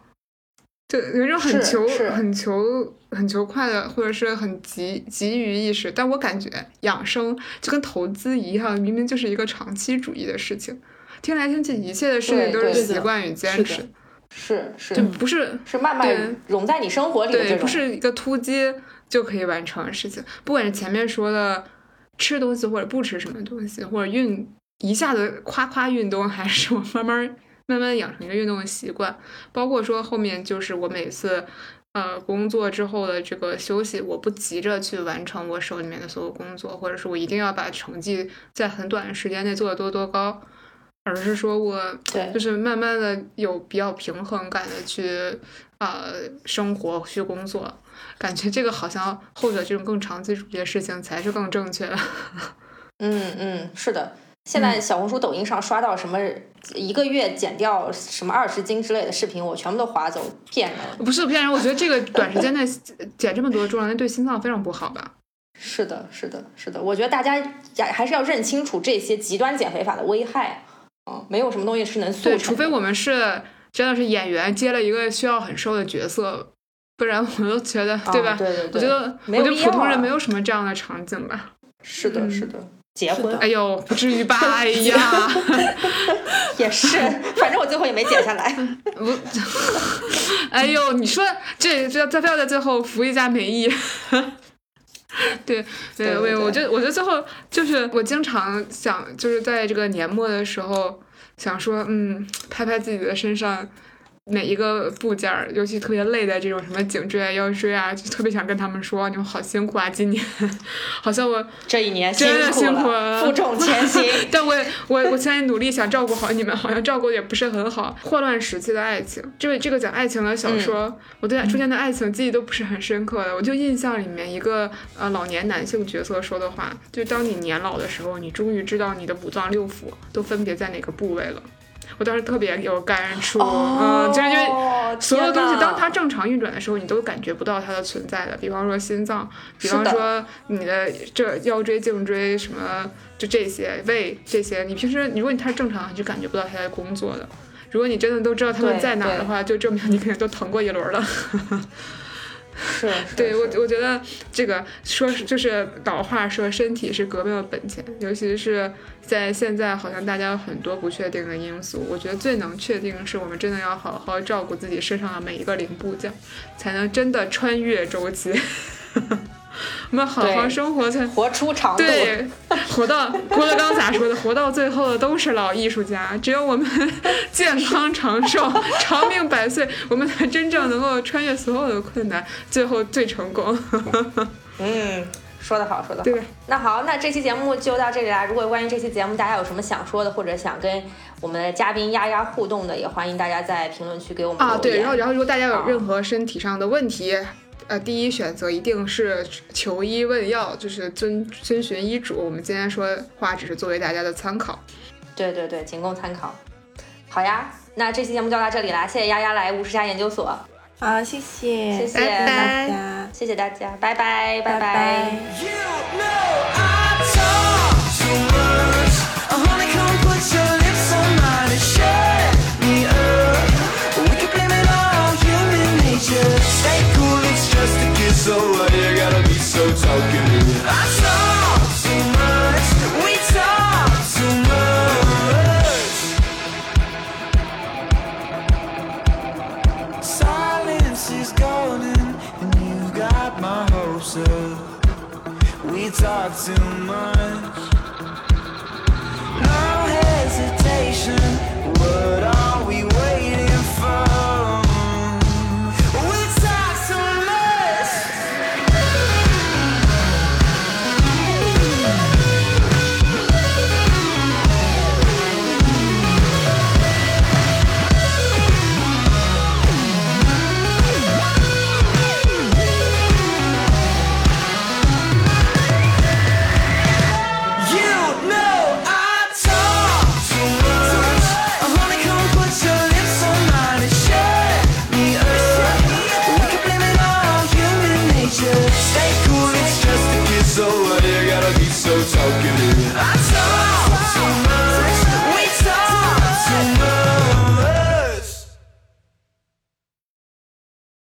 就有一种很求、很求、很求快的，或者是很急急于意识。但我感觉养生就跟投资一样，明明就是一个长期主义的事情。听来听去，一切的事情都是习惯与坚持是的，是是就不是是慢慢融在你生活里的对，种，不是一个突击就可以完成的事情。不管是前面说的吃东西或者不吃什么东西，或者运一下子夸夸运动，还是我慢慢慢慢养成一个运动的习惯。包括说后面就是我每次呃工作之后的这个休息，我不急着去完成我手里面的所有工作，或者是我一定要把成绩在很短的时间内做得多多高。而是说我对就是慢慢的有比较平衡感的去呃生活去工作，感觉这个好像后者这种更长期主义的事情才是更正确的。嗯嗯，是的。现在小红书、抖音上刷到什么一个月减掉什么二十斤之类的视频，我全部都划走，骗人。不是骗人，我觉得这个短时间内减这么多重量，那对心脏非常不好吧？是的，是的，是的。我觉得大家还是要认清楚这些极端减肥法的危害。嗯，没有什么东西是能速对，除非我们是真的是演员接了一个需要很瘦的角色，不然我都觉得，对吧？啊对对对，我觉得，我觉得普通人没有什么这样的场景吧。是的，嗯是的。结婚。哎呦，不至于吧？哎呀，也是，反正我最后也没减下来。不，哎呦，你说这这再非要在最后扶一下美意。对对，我我觉得我觉得最后就是我经常想，就是在这个年末的时候想说，嗯，拍拍自己的身上。哪一个部件儿，尤其特别累的这种什么颈椎啊、腰椎啊，就特别想跟他们说，你们好辛苦啊！今年，好像我这一年真的辛苦了，负重前行。但我我我现在努力想照顾好你们，好像照顾也不是很好。霍乱时期的爱情，这个这个讲爱情的小说，我对出现的爱情记忆都不是很深刻的。我就印象里面一个呃老年男性角色说的话，就当你年老的时候，你终于知道你的五脏六腑都分别在哪个部位了。我当时特别有感触，嗯，就是因为所有东西，当它正常运转的时候，你都感觉不到它的存在的。比方说心脏，比方说你的这腰椎、颈椎什么，就这些胃这些，你平时如果你它正常，你就感觉不到它在工作的。如果你真的都知道它们在哪儿的话，就证明你肯定都疼过一轮了。是，对我我觉得这个说就是老话说身体是革命的本钱，尤其是在现在好像大家有很多不确定的因素，我觉得最能确定是我们真的要好好照顾自己身上的每一个零部件，才能真的穿越周期。我们好好生活才活出长度。对，活到郭德纲咋说的？活到最后的都是老艺术家。只有我们健康长寿、长命百岁，我们才真正能够穿越所有的困难，最后最成功。嗯，说得好，说得好。那好，那这期节目就到这里啦。如果关于这期节目大家有什么想说的，或者想跟我们的嘉宾丫丫互动的，也欢迎大家在评论区给我们啊。对，然后然后如果大家有任何身体上的问题。呃，第一选择一定是求医问药，就是遵遵循医嘱。我们今天说话只是作为大家的参考。对对对，仅供参考。好呀，那这期节目就到这里啦，谢谢丫丫来五十家研究所。好，谢谢，谢谢大家，谢谢大家，拜拜，拜拜。So what you gotta be so talkative I talk too much, we talk too much. Silence is golden and you've got my hopes up. We talk too much. No hesitation,